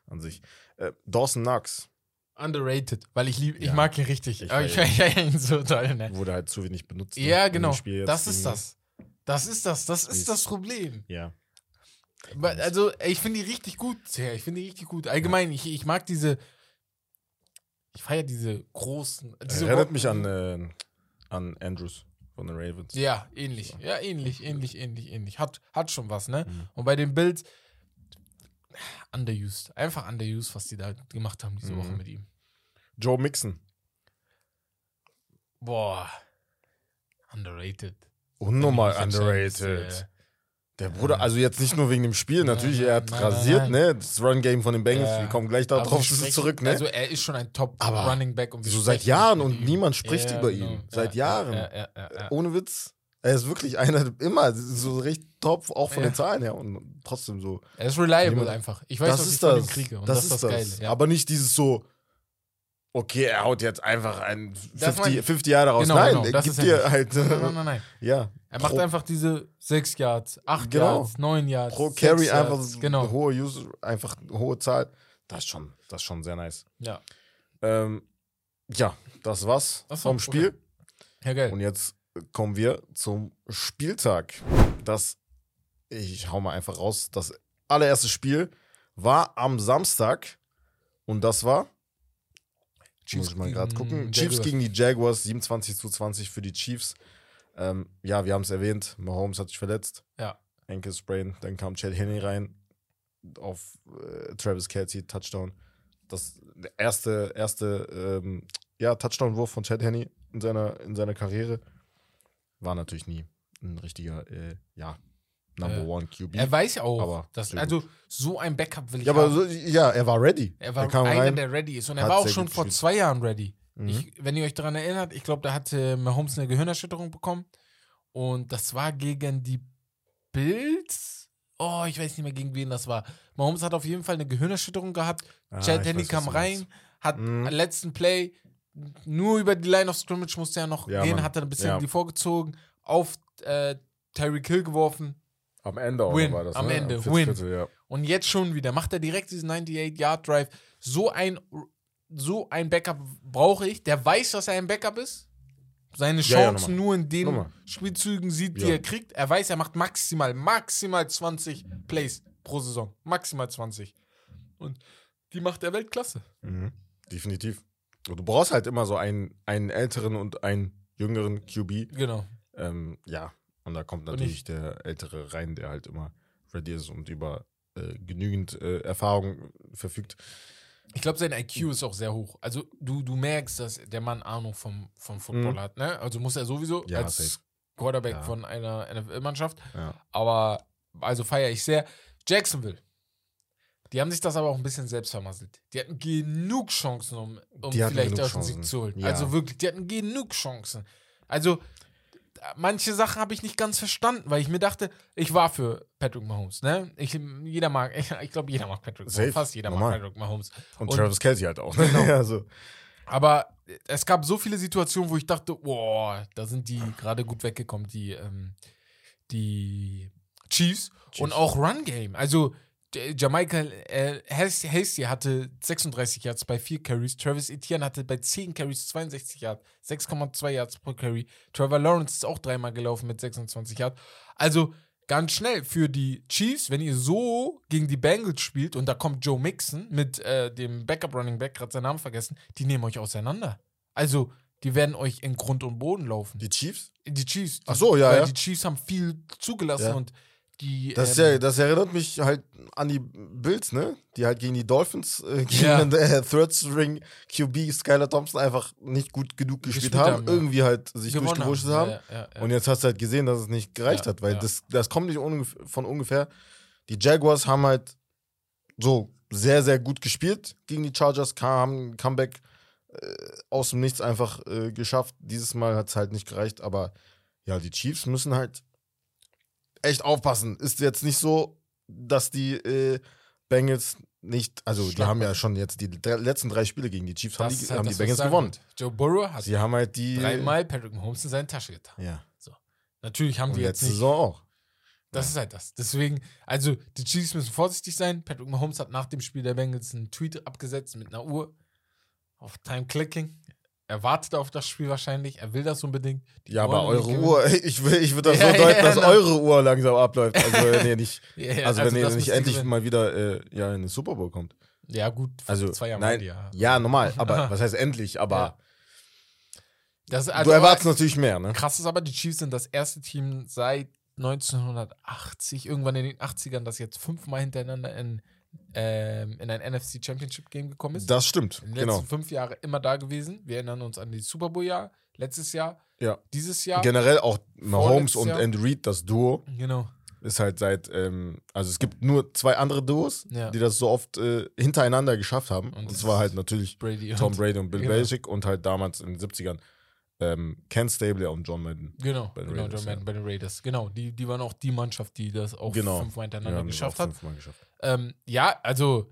S3: an sich. Äh, Dawson Knox
S2: Underrated, weil ich liebe, ich
S3: Ja.
S2: mag ihn richtig.
S3: Ich
S2: Aber ich feiere ihn so toll, ne?
S3: wurde halt zu wenig benutzt.
S2: Ja, genau.
S3: Spiel jetzt
S2: Das ist das. Das ist das. Das Ist- das Problem.
S3: Ja.
S2: Also, ich finde die richtig gut. Ja, ich finde die richtig gut. Allgemein, ich, ich mag diese. Ich feiere diese großen. Diese
S3: Erinnert mich an, äh, an Andrews von den Ravens.
S2: Ja, ähnlich. Ja, ähnlich, ähnlich, ähnlich, ähnlich. Hat, hat schon was, ne?
S3: Mhm.
S2: Und bei den Bills, underused. Einfach underused, was die da gemacht haben diese
S3: Mhm.
S2: Woche mit ihm.
S3: Joe Mixon.
S2: Boah. Underrated.
S3: Unnormal underrated. Der Bruder, also jetzt nicht nur wegen dem Spiel,
S2: Nein,
S3: natürlich,
S2: nein,
S3: er hat
S2: nein,
S3: rasiert,
S2: nein,
S3: ne? Das Run-Game von den Bengals,
S2: Ja.
S3: wir kommen gleich darauf
S2: sprechen-
S3: zurück, ne?
S2: Also er ist schon ein Top
S3: Aber
S2: Running Back und wir
S3: so seit Jahren und niemand spricht über ihn.
S2: genau.
S3: Seit
S2: Ja,
S3: Jahren.
S2: Ja, ja, ja, ja.
S3: Ohne Witz. Er ist wirklich einer, immer so recht top, auch von
S2: Ja.
S3: den Zahlen her und trotzdem so.
S2: Er ist reliable
S3: Niemand-
S2: einfach. Ich weiß,
S3: das
S2: was
S3: ist
S2: ich von
S3: das.
S2: ihm kriege. Und
S3: das,
S2: das,
S3: ist das.
S2: Geile. Ja.
S3: Aber nicht dieses so, okay, er haut jetzt einfach ein
S2: Das meine
S3: 50,
S2: ich.
S3: 50 Jahre raus.
S2: Genau,
S3: Nein,
S2: genau,
S3: er gibt dir halt,
S2: nein, nein, nein, nein.
S3: ja.
S2: Er macht
S3: pro,
S2: einfach diese 6 Yards, 8
S3: Genau.
S2: Yards, 9 Yards.
S3: pro Carry
S2: Yards.
S3: einfach so
S2: Genau.
S3: hohe User, einfach hohe Zahl. Das ist schon, das ist schon sehr nice.
S2: Ja.
S3: Ähm, ja, das war's
S2: so,
S3: vom Spiel.
S2: okay. Ja, geil.
S3: Und jetzt kommen wir zum Spieltag. Das, ich hau mal einfach raus, das allererste Spiel war am Samstag und das war, muss ich mal gerade gucken, Chiefs gegen die Jaguars, 27 zu 20 für die Chiefs. Ähm, ja, wir haben es erwähnt, Mahomes hat sich verletzt.
S2: Ja.
S3: Ankle Sprain, dann kam Chad Henney rein auf äh, Travis Kelsey, Touchdown. Das erste, erste ähm, ja, Touchdown-Wurf von Chad Henney in seiner, in seiner Karriere. War natürlich nie ein richtiger, äh, ja, Number
S2: Äh,
S3: One QB.
S2: Er weiß ja auch,
S3: Aber
S2: dass, also so ein Backup will ich
S3: ja, aber
S2: haben.
S3: so, ja, er war ready.
S2: er war
S3: kam
S2: einer,
S3: rein.
S2: der ready ist. Und er war auch schon vor zwei Jahren ready.
S3: Mhm.
S2: Ich, wenn ihr euch daran erinnert, ich glaube, da hatte Mahomes eine Gehirnerschütterung bekommen. Und das war gegen die Bills. Oh, ich weiß nicht mehr, gegen wen das war. Mahomes hat auf jeden Fall eine Gehirnerschütterung gehabt.
S3: Ah,
S2: Chad
S3: was
S2: kam rein, hat
S3: Mhm.
S2: letzten Play nur über die Line of Scrimmage musste er noch
S3: Ja,
S2: gehen,
S3: Mann.
S2: hat er ein bisschen
S3: Ja.
S2: die vorgezogen, auf äh, Tyreek Hill geworfen.
S3: Am Ende auch
S2: Win,
S3: war das.
S2: am
S3: ne?
S2: Ende, win.
S3: Ja.
S2: Und jetzt schon wieder macht er direkt diesen 98-Yard-Drive. So ein, so ein Backup brauche ich. Der weiß, dass er ein Backup ist. Seine
S3: Ja, ja,
S2: Chancen nur in den
S3: Nochmal.
S2: Spielzügen sieht, die
S3: Ja.
S2: er kriegt. Er weiß, er macht maximal, maximal 20 Plays pro Saison. Maximal 20. Und die macht er Weltklasse.
S3: Mhm. Definitiv. Und du brauchst halt immer so einen, einen älteren und einen jüngeren QB.
S2: Genau.
S3: Ähm, ja, und da kommt natürlich der ältere rein, der halt immer ready ist und über äh, genügend äh, Erfahrung verfügt.
S2: Ich glaube, sein IQ ist auch sehr hoch. Also du, du merkst, dass der Mann Ahnung vom, vom Football
S3: Mhm.
S2: hat. Ne? Also muss er sowieso
S3: Ja,
S2: als
S3: safe.
S2: Quarterback
S3: Ja.
S2: von einer NFL-Mannschaft.
S3: Ja.
S2: Aber also feiere ich sehr. Jacksonville. Die haben sich das aber auch ein bisschen selbst vermasselt. Die hatten genug Chancen, um, um vielleicht den Sieg zu holen. Also wirklich, die hatten genug Chancen. Also manche Sachen habe ich nicht ganz verstanden, weil ich mir dachte, ich war für Patrick Mahomes. Ne? Ich, jeder mag, ich, ich glaube, jeder mag Patrick
S3: Safe.
S2: Mahomes. Fast jeder
S3: Normal.
S2: mag Patrick Mahomes.
S3: Und,
S2: Und-
S3: Travis Kelsey halt auch. Ne?
S2: Genau.
S3: also,
S2: Aber es gab so viele Situationen, wo ich dachte, boah, da sind die gerade gut weggekommen, die, ähm, die Chiefs. Und auch Run Game. Also Jamaika äh, Has- Hasty hatte 36 Yards bei 4 Carries. Travis Etienne hatte bei 10 Carries 62 Yards, 6,2 Yards pro Carry. Trevor Lawrence ist auch dreimal gelaufen mit 26 Yards. Also ganz schnell für die Chiefs, wenn ihr so gegen die Bengals spielt und da kommt Joe Mixon mit äh, dem Backup Running Back, gerade seinen Namen vergessen, die nehmen euch auseinander. Also die werden euch in Grund und Boden laufen.
S3: die Chiefs?
S2: Die Chiefs. Die,
S3: Ach so, ja,
S2: weil
S3: ja.
S2: Die Chiefs haben viel zugelassen
S3: Ja.
S2: und die.
S3: Das,
S2: ähm,
S3: ja, das erinnert mich halt an die Bills, ne? Die halt gegen die Dolphins, äh, gegen
S2: Ja.
S3: den äh, Third String QB Skylar Thompson einfach nicht gut genug gespielt, haben,
S2: haben, ja.
S3: irgendwie halt sich durchgewurscht haben.
S2: Ja.
S3: Und jetzt hast du halt gesehen, dass es nicht gereicht hat, weil das, das kommt nicht ungef von ungefähr. Die Jaguars haben halt so sehr, sehr gut gespielt gegen die Chargers, haben ein Comeback äh, aus dem Nichts einfach äh, geschafft. Dieses Mal hat es halt nicht gereicht, aber ja, die Chiefs müssen halt echt aufpassen. Ist jetzt nicht so, dass die äh, Bengals nicht, also die
S2: Schlag
S3: haben ja schon jetzt die drei, letzten drei Spiele gegen die Chiefs, haben
S2: Das
S3: die,
S2: ist halt
S3: haben
S2: das,
S3: die
S2: was
S3: Bengals gewonnen.
S2: Joe Burrow hat
S3: Sie haben halt die.
S2: dreimal Patrick Mahomes in seine Tasche getan.
S3: Ja.
S2: Natürlich haben
S3: Und
S2: die jetzt
S3: letzte
S2: nicht.
S3: Saison auch.
S2: Das ist halt das. Deswegen, also die Chiefs müssen vorsichtig sein. Patrick Mahomes hat nach dem Spiel der Bengals einen Tweet abgesetzt mit einer Uhr auf Time Clicking. Er wartet auf das Spiel wahrscheinlich. Er will das unbedingt. Die
S3: Ja, aber
S2: wollen
S3: eure Uhr, ich will, ich würde das
S2: Ja,
S3: so deuten,
S2: ja,
S3: dass
S2: na.
S3: eure Uhr langsam abläuft. Also, wenn ihr nicht.
S2: Ja,
S3: also, wenn ihr nicht endlich
S2: gewinnen.
S3: mal wieder äh, ja, in den Super Bowl kommt.
S2: Ja, gut.
S3: Also,
S2: zwei Jahre
S3: nein,
S2: die, ja.
S3: Normal. Aber was heißt endlich? Aber.
S2: Das,
S3: du
S2: also,
S3: erwartest natürlich mehr, ne?
S2: Krass ist aber, die Chiefs sind das erste Team seit 1980, irgendwann in den 80ern, das jetzt fünfmal hintereinander in, ähm, in ein NFC Championship Game gekommen ist.
S3: Das stimmt,
S2: in den letzten
S3: genau.
S2: fünf Jahren immer da gewesen. Wir erinnern uns an die Super Bowl-Jahr, letztes Jahr,
S3: Ja.
S2: dieses Jahr.
S3: Generell auch Mahomes und
S2: Jahr.
S3: Andy Reid, das Duo,
S2: Genau.
S3: ist halt seit, ähm, also es gibt nur zwei andere Duos,
S2: Ja.
S3: die das so oft äh, hintereinander geschafft haben.
S2: Und
S3: Und,
S2: das
S3: zwar halt natürlich
S2: Brady
S3: Tom Brady und Bill
S2: genau.
S3: Belichick und halt damals in den 70ern ähm, Ken Stabler und John Madden.
S2: Genau,
S3: Bei den
S2: genau,
S3: Raiders,
S2: John Madden bei den Raiders. Genau, die, die waren auch die Mannschaft, die das auch
S3: Genau.
S2: fünfmal hintereinander geschafft hat.
S3: fünfmal geschafft.
S2: Ähm, ja, also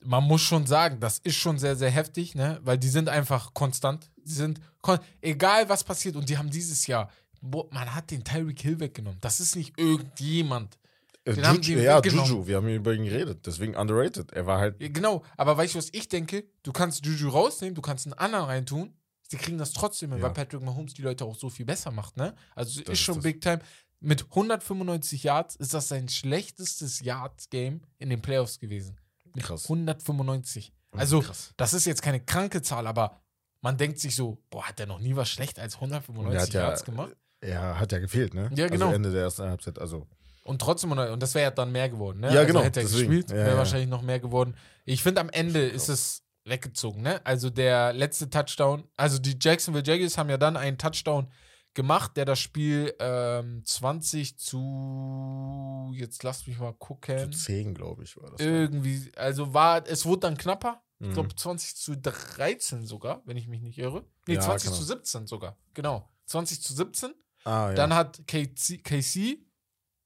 S2: man muss schon sagen, das ist schon sehr, sehr heftig, ne? Weil die sind einfach konstant. Die sind, kon egal was passiert, und die haben dieses Jahr, boah, man hat den Tyreek Hill weggenommen. Das ist nicht irgendjemand.
S3: Äh,
S2: Den haben
S3: Juju,
S2: die
S3: ja. Juju, wir haben über ihn geredet, deswegen underrated. Er war halt,
S2: Genau, aber weißt du, was ich denke? Du kannst Juju rausnehmen, du kannst einen anderen reintun. Sie kriegen das trotzdem hin,
S3: Ja.
S2: weil Patrick Mahomes die Leute auch so viel besser macht, ne? Also
S3: Das
S2: ist
S3: ist
S2: schon
S3: das.
S2: Big Time. Mit 195 Yards ist das sein schlechtestes Yards-Game in den Playoffs gewesen. Mit
S3: Krass.
S2: 195. Also,
S3: krass.
S2: das ist jetzt keine kranke Zahl, aber man denkt sich so, boah, hat der noch nie was schlecht als
S3: Und er
S2: 195
S3: hat ja-
S2: Yards gemacht?
S3: Er hat ja gefehlt, ne?
S2: Ja, genau.
S3: Also Ende der ersten Halbzeit, also.
S2: Und trotzdem, und das wäre ja dann mehr geworden, ne?
S3: Ja, genau,
S2: Also hätte er
S3: deswegen.
S2: gespielt,
S3: Ja,
S2: wäre
S3: ja.
S2: wahrscheinlich noch mehr geworden. Ich finde, am Ende ist es weggezogen, ne? Also der letzte Touchdown, also die Jacksonville Jaguars haben ja dann einen Touchdown gemacht, der das Spiel ähm, 20 zu, jetzt lasst mich mal
S3: Zu
S2: gucken.
S3: 10, glaube ich, war das.
S2: Irgendwie, also war, es wurde dann knapper. Ich
S3: Mhm.
S2: glaube 20 zu 13 sogar, wenn ich mich nicht irre. Nee,
S3: Ja,
S2: 20
S3: kann
S2: zu
S3: auch.
S2: 17 sogar. Genau. 20 zu 17.
S3: ah, ja.
S2: Dann hat KC, KC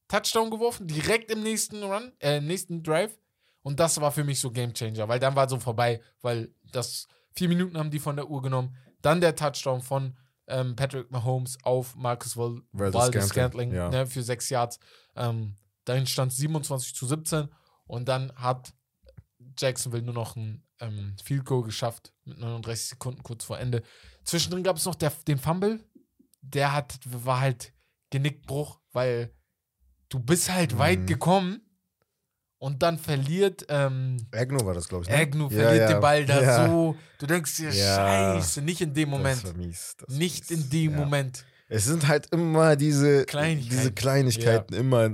S2: Touchdown geworfen, direkt im nächsten Run, äh, im nächsten Drive. Und das war für mich so Game Changer, weil dann war so vorbei, weil das vier Minuten haben die von der Uhr genommen. Dann der Touchdown von ähm, Patrick Mahomes auf Marcus Val
S3: Valdez Scantling ja.
S2: ne, für sechs Yards. Ähm, dahin stand 27 zu 17 und dann hat Jacksonville nur noch ein ähm, Field Goal geschafft mit 39 Sekunden kurz vor Ende. Zwischendrin gab es noch der, den Fumble. Der hat, war halt Genickbruch, weil du bist halt
S3: Mhm.
S2: weit gekommen und dann verliert ähm,
S3: Agnew war das, glaube ich. Ne?
S2: Agnew verliert
S3: ja.
S2: den Ball da
S3: Ja.
S2: so. Du denkst dir, scheiße, nicht in dem Moment.
S3: Das war mies. Das
S2: Nicht
S3: mies.
S2: in dem. Moment.
S3: Es sind halt immer diese
S2: Kleinigkeiten.
S3: diese Kleinigkeiten, immer,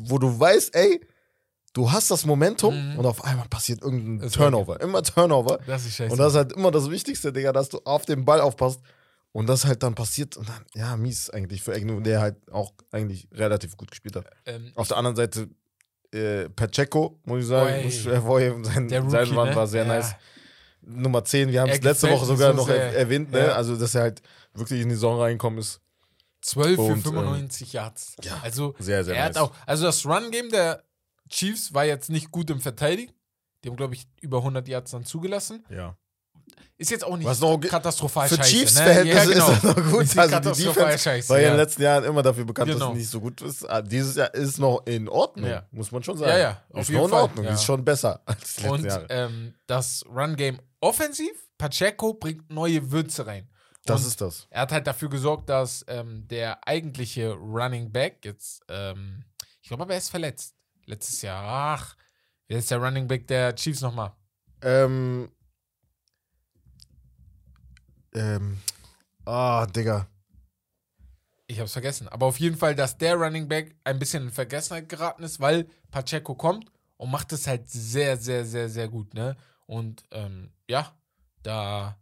S3: wo du weißt, ey, du hast das Momentum
S2: Mhm.
S3: und auf einmal passiert irgendein
S2: Das
S3: Turnover. Immer Turnover.
S2: Das ist scheiße.
S3: Und das ist halt immer das Wichtigste, Digga, dass du auf den Ball aufpasst. Und das halt dann passiert. Und dann, ja, mies eigentlich für Egno, der halt auch eigentlich relativ gut gespielt hat.
S2: ähm,
S3: Auf der anderen Seite, äh, Pacheco, muss ich sagen,
S2: Oi.
S3: muss ich hervorheben. Sein,
S2: Rookie,
S3: sein Run
S2: ne?
S3: war sehr
S2: ja.
S3: nice. Nummer 10, wir haben es letzte Woche sogar
S2: so
S3: noch
S2: sehr.
S3: er erwähnt, ne?
S2: Ja.
S3: Also, dass er halt wirklich in die Saison reinkommen ist.
S2: 12 für
S3: Und, ähm,
S2: 95 Yards.
S3: ja,
S2: also
S3: Sehr, sehr
S2: er
S3: nice.
S2: hat auch, also das Run-Game der Chiefs war jetzt nicht gut im Verteidigen. Die haben, glaube ich, über 100 Yards dann zugelassen.
S3: ja.
S2: Ist jetzt auch nicht
S3: Was noch
S2: katastrophal
S3: Für
S2: scheiße.
S3: Chiefs-Verhältnisse
S2: ne? ja,
S3: ist
S2: genau.
S3: das noch gut.
S2: Ist
S3: Also die Defense
S2: scheiße,
S3: war ja in
S2: ja.
S3: den letzten Jahren immer dafür bekannt, dass
S2: Genau.
S3: es nicht so gut ist. Ah, Dieses Jahr ist noch in Ordnung,
S2: Ja.
S3: muss man schon sagen.
S2: Ja, ja, auf
S3: ist
S2: jeden
S3: noch in
S2: Fall,
S3: Ordnung,
S2: ja.
S3: ist schon besser als die
S2: Und
S3: Jahre.
S2: ähm, das Run-Game offensiv, Pacheco bringt neue Würze rein.
S3: Das
S2: Und
S3: ist das.
S2: Er hat halt dafür gesorgt, dass ähm, der eigentliche Running Back jetzt, ähm, ich glaube aber er ist verletzt. Letztes Jahr. Ach, wer ist der Running Back der Chiefs nochmal?
S3: Ähm. Ähm. Ah, Digga.
S2: Ich hab's vergessen. Aber auf jeden Fall, dass der Running Back ein bisschen in Vergessenheit geraten ist, weil Pacheco kommt und macht es halt sehr, sehr, sehr, sehr gut, ne? Und ähm, ja, da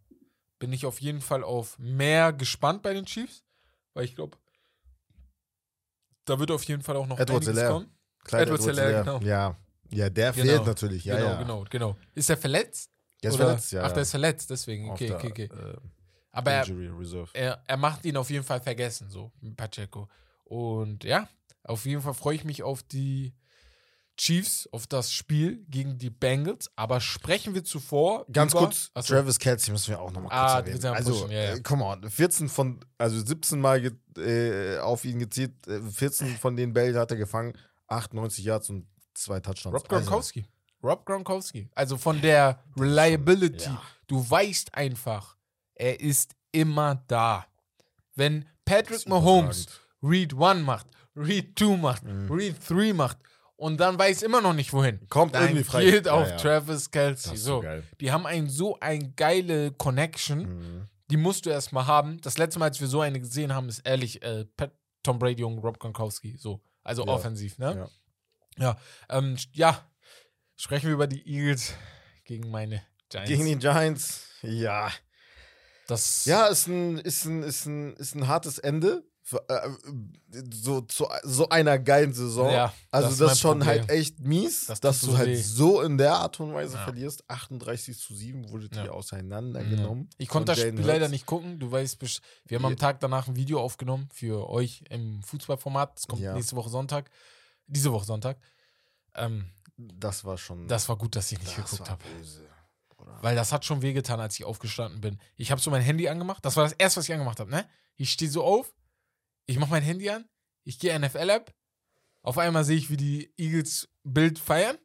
S2: bin ich auf jeden Fall auf mehr gespannt bei den Chiefs, weil ich glaube, da wird auf jeden Fall auch noch
S3: Edward
S2: einiges kommen.
S3: Kleiner
S2: Edward Hilaire, genau.
S3: Ja. Ja, der
S2: Genau.
S3: fehlt natürlich. Ja,
S2: genau,
S3: ja.
S2: genau, genau. Ist er verletzt?
S3: Der ist
S2: Oder-
S3: verletzt, ja.
S2: Ach, der ist verletzt, deswegen. Okay,
S3: der,
S2: okay, okay.
S3: äh,
S2: Aber er, er, er macht ihn auf jeden Fall vergessen, so, Pacheco. Und ja, auf jeden Fall freue ich mich auf die Chiefs, auf das Spiel gegen die Bengals. Aber sprechen wir zuvor.
S3: Ganz
S2: über,
S3: kurz,
S2: Achso,
S3: Travis Kelsey müssen wir auch nochmal kurz
S2: Ah,
S3: erwähnen. Also,
S2: Pushen, ja, ja.
S3: äh, come on, 14 von, also 17 Mal äh, auf ihn gezielt, äh, 14 von den Bällen hat er gefangen, 98 Yards und zwei Touchdowns.
S2: Rob
S3: Also,
S2: Gronkowski. Rob Gronkowski. Also von der Reliability.
S3: ja.
S2: Du weißt einfach, er ist immer da. Wenn Patrick Mahomes. Read 1 macht, Read 2 macht,
S3: Mhm.
S2: Read 3 macht und dann weiß immer noch nicht wohin.
S3: Kommt
S2: dann
S3: irgendwie frei.
S2: geht
S3: Ja,
S2: auf
S3: ja.
S2: Travis Kelsey. So.
S3: geil.
S2: Die haben ein, so eine geile Connection.
S3: Mhm.
S2: Die musst du erstmal haben. Das letzte Mal, als wir so eine gesehen haben, ist ehrlich äh, Pat, Tom Brady und Rob Gronkowski. So. Also offensiv, ne?
S3: Ja.
S2: Ja. Ähm, ja. Sprechen wir über die Eagles gegen meine Giants.
S3: Gegen die Giants, ja.
S2: das
S3: Ja, ist ein, ist ein, ist ein, ist ein hartes Ende. Für, äh, so, zu so einer geilen Saison.
S2: Ja,
S3: also
S2: das
S3: das,
S2: ist
S3: schon
S2: mein Problem.
S3: halt echt mies,
S2: Das
S3: dass du
S2: so
S3: halt
S2: weh.
S3: so in der Art und Weise
S2: Ja.
S3: verlierst. 38 zu 7 wurdet
S2: Ja.
S3: ihr auseinandergenommen.
S2: Ich konnte das Spiel
S3: Jalen
S2: leider
S3: Hurts.
S2: nicht gucken. Du weißt, wir haben am Tag danach ein Video aufgenommen für euch im Fußballformat. Das kommt nächste Woche Sonntag. Diese Woche Sonntag. Ähm,
S3: Das war schon.
S2: das war gut, dass ich nicht
S3: das
S2: geguckt habe. Weil das hat schon wehgetan, als ich aufgestanden bin. Ich habe so mein Handy angemacht. Das war das erste, was ich angemacht habe, ne? Ich stehe so auf, ich mache mein Handy an, ich gehe NFL-App. Auf einmal sehe ich, wie die Eagles Bild feiern.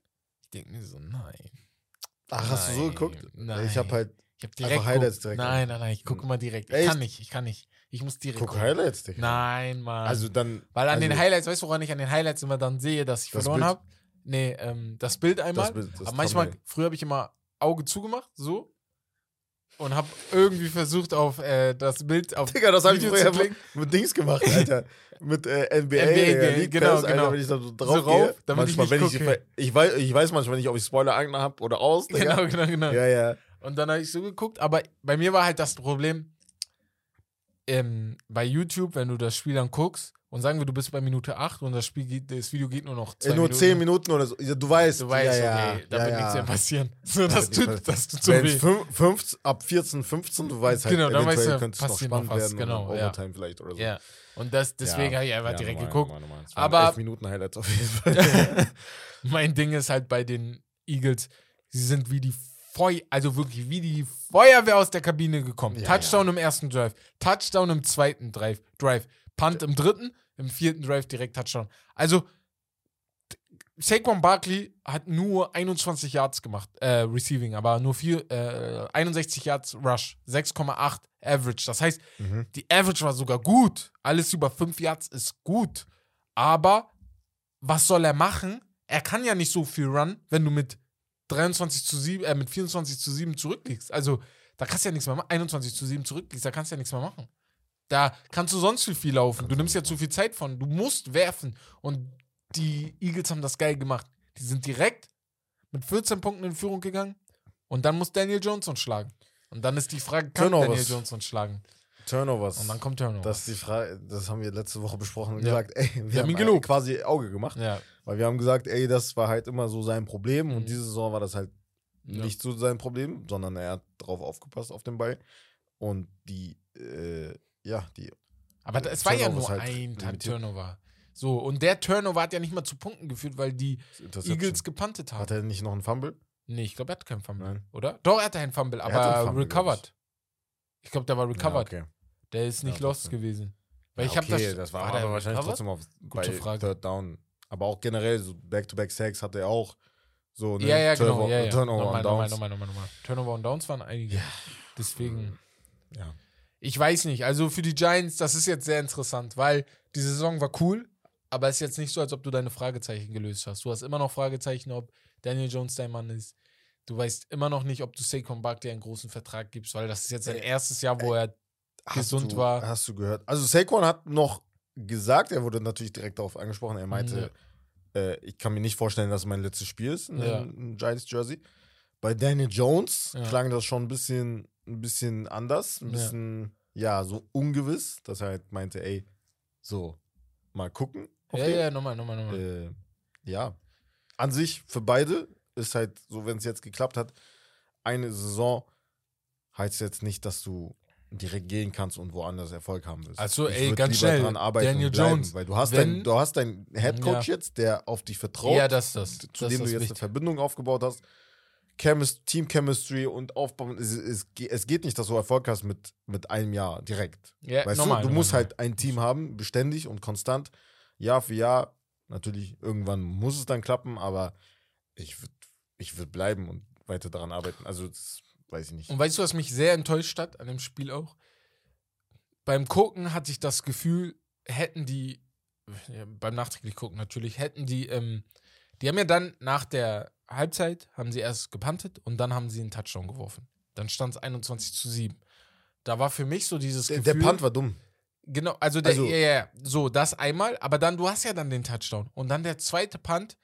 S2: Ich denke mir so, nein.
S3: Ach, hast du so
S2: Nein,
S3: geguckt?
S2: nein.
S3: Ich habe halt.
S2: Ich habe direkt.
S3: Highlights
S2: geguckt.
S3: direkt
S2: Nein, nein, nein, ich gucke immer direkt. Ich
S3: Echt?
S2: kann nicht, ich kann nicht. Ich muss direkt.
S3: Guck. Highlights, Digga.
S2: Nein, Mann.
S3: Also dann.
S2: Weil an den
S3: also,
S2: Highlights, weißt du, woran ich an den Highlights immer dann sehe, dass ich verloren habe? Nee, ähm, das Bild einmal.
S3: Das Bild, das
S2: aber manchmal,
S3: Thumbnail.
S2: früher habe ich immer Auge zugemacht, so. Und habe irgendwie versucht, auf äh, das Bild auf
S3: Digga, das habe ich früher mit Dings gemacht, Alter. mit äh, NBA,
S2: NBA,
S3: League
S2: genau,
S3: Pass, Alter,
S2: genau.
S3: wenn ich da so drauf
S2: So rauf,
S3: gehe.
S2: ich
S3: manchmal,
S2: nicht
S3: wenn ich,
S2: gucke.
S3: ich, weiß, ich weiß manchmal nicht, ob ich Spoiler an habe oder aus, Digga.
S2: Genau, genau, genau.
S3: Ja, ja.
S2: Und dann habe ich so geguckt, aber bei mir war halt das Problem, ähm, bei YouTube, wenn du das Spiel dann guckst und sagen wir, du bist bei Minute 8 und das, Spiel geht, das Video geht nur noch zwei
S3: Äh, nur
S2: Minuten.
S3: 10 Minuten oder so. Ja, Du weißt.
S2: Du weißt,
S3: ja, ja,
S2: okay, da
S3: ja,
S2: wird
S3: ja.
S2: nichts mehr passieren. So, das,
S3: nicht
S2: tut, das tut so weh.
S3: fünf, fünf, ab 14, 15, du weißt halt,
S2: Genau, dann weißt du,
S3: könnte es noch
S2: passiert noch
S3: spannend
S2: was,
S3: werden
S2: genau, ja.
S3: Overtime vielleicht oder so.
S2: Ja. Und das, deswegen
S3: Ja,
S2: habe ich einfach
S3: ja,
S2: direkt
S3: normal,
S2: geguckt.
S3: normal, normal.
S2: Aber-
S3: elf Minuten Highlights auf jeden Fall.
S2: mein Ding ist halt bei den Eagles, sie sind wie die Feu also wirklich wie die Feuerwehr aus der Kabine gekommen.
S3: Ja,
S2: Touchdown im ersten Drive, Touchdown im zweiten Drive, Drive, Punt im dritten, im vierten Drive direkt Touchdown. Also Saquon Barkley hat nur 21 Yards gemacht, äh, Receiving, aber nur vier, äh, 61 Yards Rush, 6,8 Average. Das heißt,
S3: Mhm.
S2: die Average war sogar gut. Alles über 5 Yards ist gut. Aber was soll er machen? Er kann ja nicht so viel run, wenn du mit 23 zu 7, äh, mit 24 zu 7 zurückliegst. Also, da kannst du ja nichts mehr machen. 21 zu 7 zurückliegst, da kannst du ja nichts mehr machen. Da kannst du sonst wie viel laufen. Du nimmst ja zu viel Zeit von. Du musst werfen. Und die Eagles haben das geil gemacht. Die sind direkt mit 14 Punkten in Führung gegangen und dann muss Daniel Johnson schlagen. Und dann ist die Frage, kann
S3: Turnovers.
S2: Daniel Johnson schlagen?
S3: Turnovers.
S2: Und dann kommt Turnover.
S3: Das ist die Frage, das haben wir letzte Woche besprochen und
S2: Ja.
S3: gesagt, ey, wir,
S2: Wir haben ihn gelobt.
S3: quasi Auge gemacht,
S2: ja.
S3: weil wir haben gesagt, ey, das war halt immer so sein Problem
S2: Mhm.
S3: und diese Saison war das halt
S2: Ja.
S3: nicht so sein Problem, sondern er hat drauf aufgepasst auf den Ball und die, äh, ja, die,
S2: Aber es war ja nur
S3: halt
S2: ein
S3: limitiert.
S2: Turnover. So, und der Turnover hat ja nicht mal zu Punkten geführt, weil die. Eagles gepuntet haben.
S3: Hat er nicht noch einen Fumble?
S2: Nee, ich glaube, er hat keinen Fumble,
S3: Nein.
S2: oder? Doch, er hatte einen Fumble,
S3: Er hatte einen
S2: aber
S3: Fumble, glaub
S2: recovered. Ich glaube, der war recovered.
S3: Ja, okay.
S2: Der ist nicht
S3: Ja,
S2: lost
S3: trotzdem.
S2: gewesen. Weil
S3: Ja,
S2: ich habe
S3: okay,
S2: das.
S3: das war,
S2: der
S3: aber wahrscheinlich trotzdem auf
S2: Gute
S3: bei
S2: Frage.
S3: Third Down. Aber auch generell so Back-to-Back-Sacks hatte er auch so ne,
S2: Ja, ja, genau.
S3: Turnover,
S2: Ja, ja.
S3: Turnover
S2: nochmal,
S3: und
S2: nochmal,
S3: Downs.
S2: nochmal, nochmal, nochmal. Turnover und Downs waren einige. Deswegen.
S3: Ja.
S2: Ich weiß nicht. Also für die Giants, das ist jetzt sehr interessant, weil die Saison war cool, aber es ist jetzt nicht so, als ob du deine Fragezeichen gelöst hast. Du hast immer noch Fragezeichen, ob Daniel Jones dein Mann ist. Du weißt immer noch nicht, ob du Saquon Barkley einen großen Vertrag gibst, weil das ist jetzt sein
S3: Äh,
S2: erstes Jahr, wo er
S3: Hast
S2: gesund
S3: du,
S2: war.
S3: Hast du gehört? Also Saquon hat noch gesagt, er wurde natürlich direkt darauf angesprochen, er meinte, äh, ich kann mir nicht vorstellen, dass es mein letztes Spiel ist in
S2: Ja.
S3: Giants Jersey. Bei Daniel Jones
S2: Ja.
S3: klang das schon ein bisschen, ein bisschen anders, ein
S2: Ja.
S3: bisschen, ja, so ungewiss, dass er halt meinte, ey, so, mal gucken.
S2: Ja,
S3: den.
S2: ja, nochmal, nochmal, nochmal.
S3: Äh, ja. An sich für beide ist halt so, wenn es jetzt geklappt hat, eine Saison heißt jetzt nicht, dass du direkt gehen kannst und woanders Erfolg haben wirst.
S2: Also,
S3: Ich
S2: ey, ganz schnell, Daniel
S3: bleiben,
S2: Jones,
S3: weil du hast,
S2: wenn-
S3: dein, du hast deinen Headcoach jetzt, der auf dich vertraut,
S2: ja, das ist das.
S3: zu
S2: das
S3: dem
S2: ist
S3: du jetzt eine
S2: wichtig.
S3: Verbindung aufgebaut hast. Chemis Team Chemistry und Aufbauen. Es, es, es geht nicht, dass du Erfolg hast mit, mit einem Jahr direkt.
S2: Ja,
S3: Weißt
S2: nochmal,
S3: du, du musst halt ein Team haben, beständig und konstant, Jahr für Jahr. Natürlich, irgendwann muss es dann klappen, aber ich würde ich würd bleiben und weiter daran arbeiten. Also, das weiß ich nicht.
S2: Und weißt du, was mich sehr enttäuscht hat an dem Spiel auch? Beim Gucken hatte ich das Gefühl, hätten die, ja, beim nachträglich gucken natürlich, hätten die, ähm, die haben ja dann nach der Halbzeit, haben sie erst gepantet und dann haben sie einen Touchdown geworfen. Dann stand es 21 zu 7. Da war für mich so dieses
S3: Der, der
S2: Gefühl.
S3: Punt war dumm.
S2: Genau, also der,
S3: Also-
S2: ja, ja, so, das einmal, aber dann, du hast ja dann den Touchdown. Und dann der zweite Punt,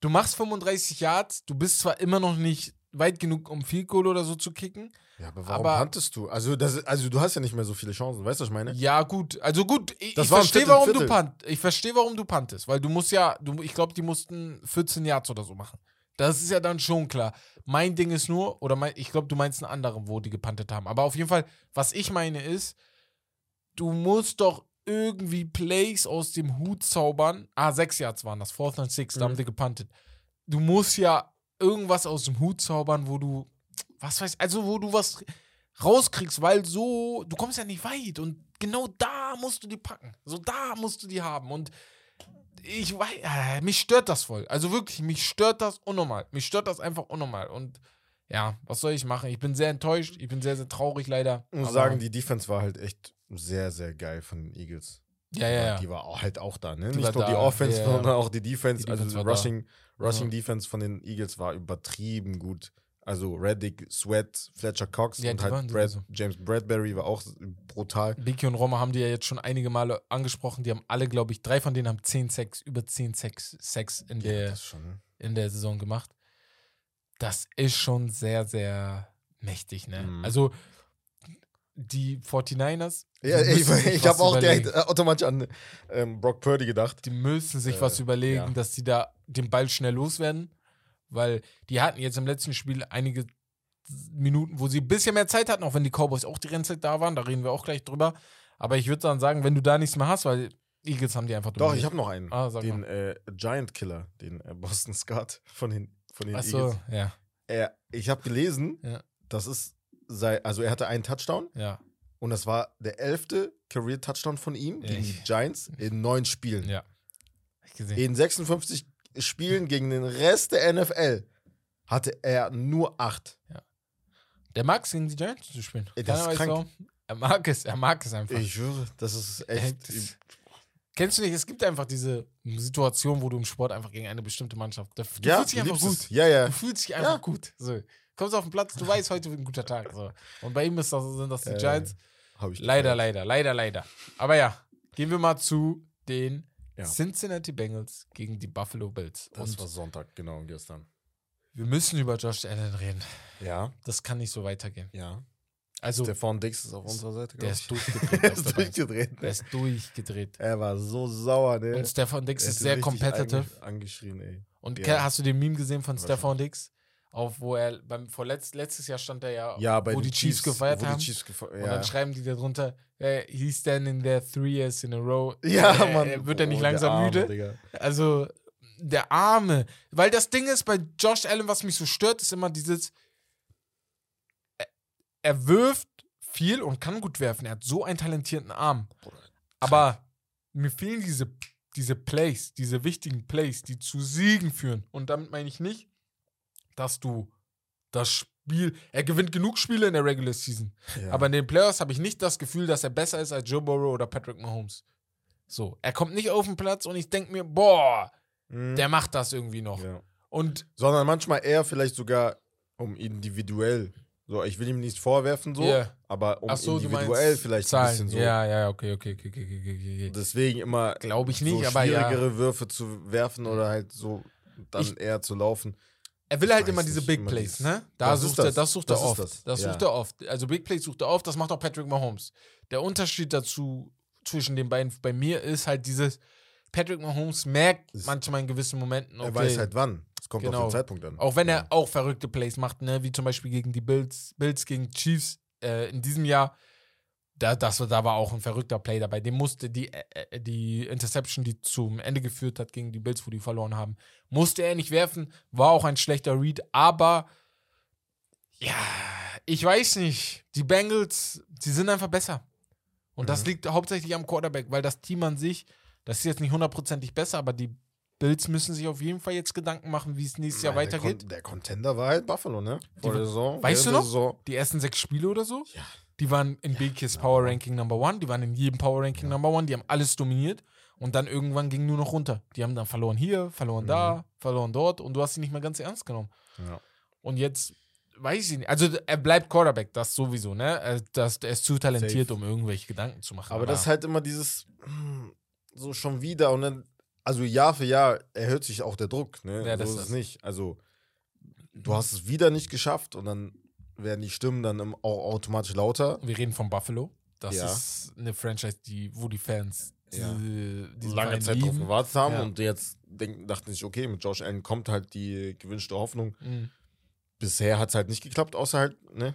S2: du machst 35 Yards, du bist zwar immer noch nicht weit genug, um Field Goal oder so zu kicken.
S3: Ja, aber warum
S2: Aber-
S3: puntest du? Also, das, also, du hast ja nicht mehr so viele Chancen. Weißt du, was ich meine?
S2: Ja, gut, also gut, ich, ich verstehe,
S3: Viertel,
S2: warum du
S3: Viertel.
S2: punt, ich verstehe, warum du puntest, weil du musst ja, du, ich glaube, die mussten 14 Yards oder so machen. Das ist ja dann schon klar. Mein Ding ist nur, oder mein, ich glaube, du meinst einen anderen, wo die gepantet haben. Aber auf jeden Fall, was ich meine ist, du musst doch irgendwie Plays aus dem Hut zaubern. Ah, sechs Yards waren das, Fourth and Six, da
S3: Mhm.
S2: haben die gepantet. Du musst ja irgendwas aus dem Hut zaubern, wo du, was weiß also wo du was rauskriegst, weil so, du kommst ja nicht weit und genau da musst du die packen. So da musst du die haben und ich weiß, äh, mich stört das voll. Also wirklich, mich stört das unnormal. Mich stört das einfach unnormal und ja, was soll ich machen? Ich bin sehr enttäuscht, ich bin sehr, sehr traurig leider.
S3: Ich muss
S2: aber-
S3: sagen, die Defense war halt echt sehr, sehr geil von den Eagles.
S2: ja, ja, ja.
S3: Die war halt auch da, ne?
S2: Die
S3: Nicht nur die Offense,
S2: ja,
S3: sondern auch die Defense.
S2: Die
S3: also
S2: Defense
S3: die
S2: war da.
S3: Rushing, Rushing
S2: Ja.
S3: Defense von den Eagles war übertrieben gut. Also Reddick, Sweat, Fletcher Cox
S2: Ja,
S3: und halt Brad,
S2: sowieso.
S3: James Bradbury war auch brutal.
S2: Biki und Roma haben die ja jetzt schon einige Male angesprochen. Die haben alle, glaube ich, drei von denen haben 10 Sex, über 10 Sex, Sex in, der,
S3: das schon.
S2: in der Saison gemacht. Das ist schon sehr, sehr mächtig, ne?
S3: Mhm.
S2: Also, die 49ers,
S3: Ja,
S2: die
S3: ich, ich habe auch
S2: überlegen.
S3: direkt äh, automatisch an ähm, Brock Purdy gedacht.
S2: Die müssen sich
S3: Äh,
S2: was überlegen,
S3: ja.
S2: dass die da den Ball schnell loswerden. Weil die hatten jetzt im letzten Spiel einige Minuten, wo sie ein bisschen mehr Zeit hatten, auch wenn die Cowboys auch die ganze Zeit da waren. Da reden wir auch gleich drüber. Aber ich würde dann sagen, wenn du da nichts mehr hast, weil Eagles haben die einfach
S3: Doch,
S2: dominiert.
S3: ich habe noch einen.
S2: Ah,
S3: den äh, Giant Killer, den äh, Boston Scott von den, von den
S2: Achso,
S3: Eagles.
S2: ja,
S3: Er, ich habe gelesen,
S2: Ja.
S3: das ist sei, also er hatte einen Touchdown
S2: ja,
S3: und das war der elfte Career Touchdown von ihm gegen die Giants in neun Spielen.
S2: ja. Hab ich gesehen.
S3: In 56 Spielen gegen den Rest der NFL hatte er nur acht.
S2: Der mag es, gegen die Giants zu spielen.
S3: Ey, das
S2: Keiner
S3: ist krank.
S2: warum. Er mag es, er mag es einfach.
S3: Ich schwöre, das ist echt.
S2: das- Kennst du nicht, es gibt einfach diese Situation, wo du im Sport einfach gegen eine bestimmte Mannschaft. Du
S3: ja,
S2: fühlst dich einfach gut.
S3: es. Ja, ja.
S2: Du fühlst dich einfach
S3: Ja.
S2: gut. So. Kommst auf den Platz, du weißt, heute wird ein guter Tag. So. Und bei ihm ist das, sind das die
S3: Äh,
S2: Giants. Leider, leider, leider, leider. Aber ja, gehen wir mal zu den
S3: Ja.
S2: Cincinnati Bengals gegen die Buffalo Bills.
S3: Das
S2: Und
S3: war Sonntag, genau, gestern.
S2: wir müssen über Josh Allen reden.
S3: Ja,
S2: Das kann nicht so weitergehen.
S3: ja.
S2: Also,
S3: Stefan Dix ist auf unserer Seite.
S2: der ist durchgedreht.
S3: der ist durchgedreht.
S2: Der ist durchgedreht.
S3: Er war so sauer, ne?
S2: Und Stefan Dix ist sehr competitive.
S3: ange- Angeschrien, ey.
S2: Und
S3: Ja.
S2: hast du den Meme gesehen von. Stefan Dix? Auf wo er beim vorletzt, letztes Jahr stand er ja,
S3: Ja, bei
S2: wo die Chiefs, gefeiert
S3: wo
S2: haben.
S3: Chiefs gefe
S2: Und
S3: ja.
S2: dann schreiben die darunter, hey, he's standing there three years in a row.
S3: ja,
S2: Äh,
S3: Mann.
S2: Wird er nicht
S3: Oh,
S2: langsam
S3: Arme,
S2: müde?
S3: Digga.
S2: Also, der Arme. Weil das Ding ist, bei Josh Allen, was mich so stört, ist immer dieses. Er, er wirft viel und kann gut werfen. Er hat so einen talentierten Arm. Aber mir fehlen diese, diese Plays, diese wichtigen Plays, die zu Siegen führen. Und damit meine ich nicht, dass du das Spiel. Er gewinnt genug Spiele in der Regular Season.
S3: Ja.
S2: Aber in den Playoffs habe ich nicht das Gefühl, dass er besser ist als Joe Burrow oder Patrick Mahomes. So, er kommt nicht auf den Platz und ich denke mir, boah,
S3: Mhm.
S2: der macht das irgendwie noch.
S3: ja.
S2: Und
S3: Sondern manchmal eher vielleicht sogar um individuell. So, ich will ihm nichts vorwerfen, so,
S2: Ja.
S3: aber um
S2: so, du
S3: individuell vielleicht
S2: Zahlen.
S3: ein bisschen so.
S2: Ja, ja, okay, okay, okay, okay, okay, okay.
S3: Deswegen immer
S2: Glaube ich nicht,
S3: so
S2: aber ja.
S3: schwierigere Würfe zu werfen oder halt so dann
S2: Ich-
S3: eher zu laufen.
S2: Er will
S3: Ich
S2: halt immer diese
S3: nicht,
S2: Big Plays, ne? Da
S3: Das
S2: sucht er,
S3: das.
S2: sucht er
S3: Das ist
S2: oft.
S3: das.
S2: Das,
S3: Ja.
S2: sucht er oft. Also Big Plays sucht er oft, das macht auch Patrick Mahomes. Der Unterschied dazu zwischen den beiden bei mir ist halt dieses Patrick Mahomes merkt
S3: Ist-
S2: manchmal in gewissen Momenten, okay,
S3: Er weiß halt wann. Es kommt auf
S2: Genau.
S3: den Zeitpunkt an.
S2: Auch wenn er
S3: Ja.
S2: auch verrückte Plays macht, ne? wie zum Beispiel gegen die Bills, Bills gegen Chiefs äh, in diesem Jahr. Da, das, da war auch ein verrückter Play dabei. Dem musste die, äh, äh, die Interception, die zum Ende geführt hat gegen die Bills, wo die verloren haben, musste er nicht werfen. War auch ein schlechter Read, aber ja, ich weiß nicht. Die Bengals, die sind einfach besser. Und das
S3: Mhm.
S2: liegt hauptsächlich am Quarterback, weil das Team an sich, das ist jetzt nicht hundertprozentig besser, aber die Bills müssen sich auf jeden Fall jetzt Gedanken machen, wie es nächstes Jahr
S3: Nein, der
S2: weitergeht.
S3: Con- Der Contender war halt Buffalo, ne? Vor
S2: Die-
S3: der Saison.
S2: Weißt du
S3: der
S2: noch?
S3: Saison.
S2: Die ersten sechs Spiele oder so,
S3: Ja.
S2: Die waren in Bekes Power Ranking Number One, die waren in jedem Power Ranking Number One, die haben alles dominiert und dann irgendwann ging nur noch runter. Die haben dann verloren hier, verloren da, verloren dort und du hast sie nicht mehr ganz ernst genommen.
S3: Ja.
S2: Und jetzt weiß ich nicht. Also er bleibt Quarterback, das sowieso, ne? Er- Das, er ist zu talentiert,
S3: Safe.
S2: um irgendwelche Gedanken zu machen.
S3: Aber das ist halt immer dieses, so schon wieder und dann, also Jahr für Jahr erhöht sich auch der Druck, ne?
S2: Ja, das
S3: so ist
S2: ist-
S3: es nicht. Also, du hast es wieder nicht geschafft und dann werden die Stimmen dann auch automatisch lauter.
S2: wir reden von Buffalo. Das
S3: Ja.
S2: ist eine Franchise, die, wo die Fans
S3: Ja.
S2: diesen
S3: lange
S2: Verein
S3: Zeit drauf
S2: lieben.
S3: gewartet haben
S2: Ja.
S3: und jetzt denken, dachten sich, okay, mit Josh Allen kommt halt die gewünschte Hoffnung.
S2: Mhm.
S3: Bisher hat es halt nicht geklappt, außer halt, ne?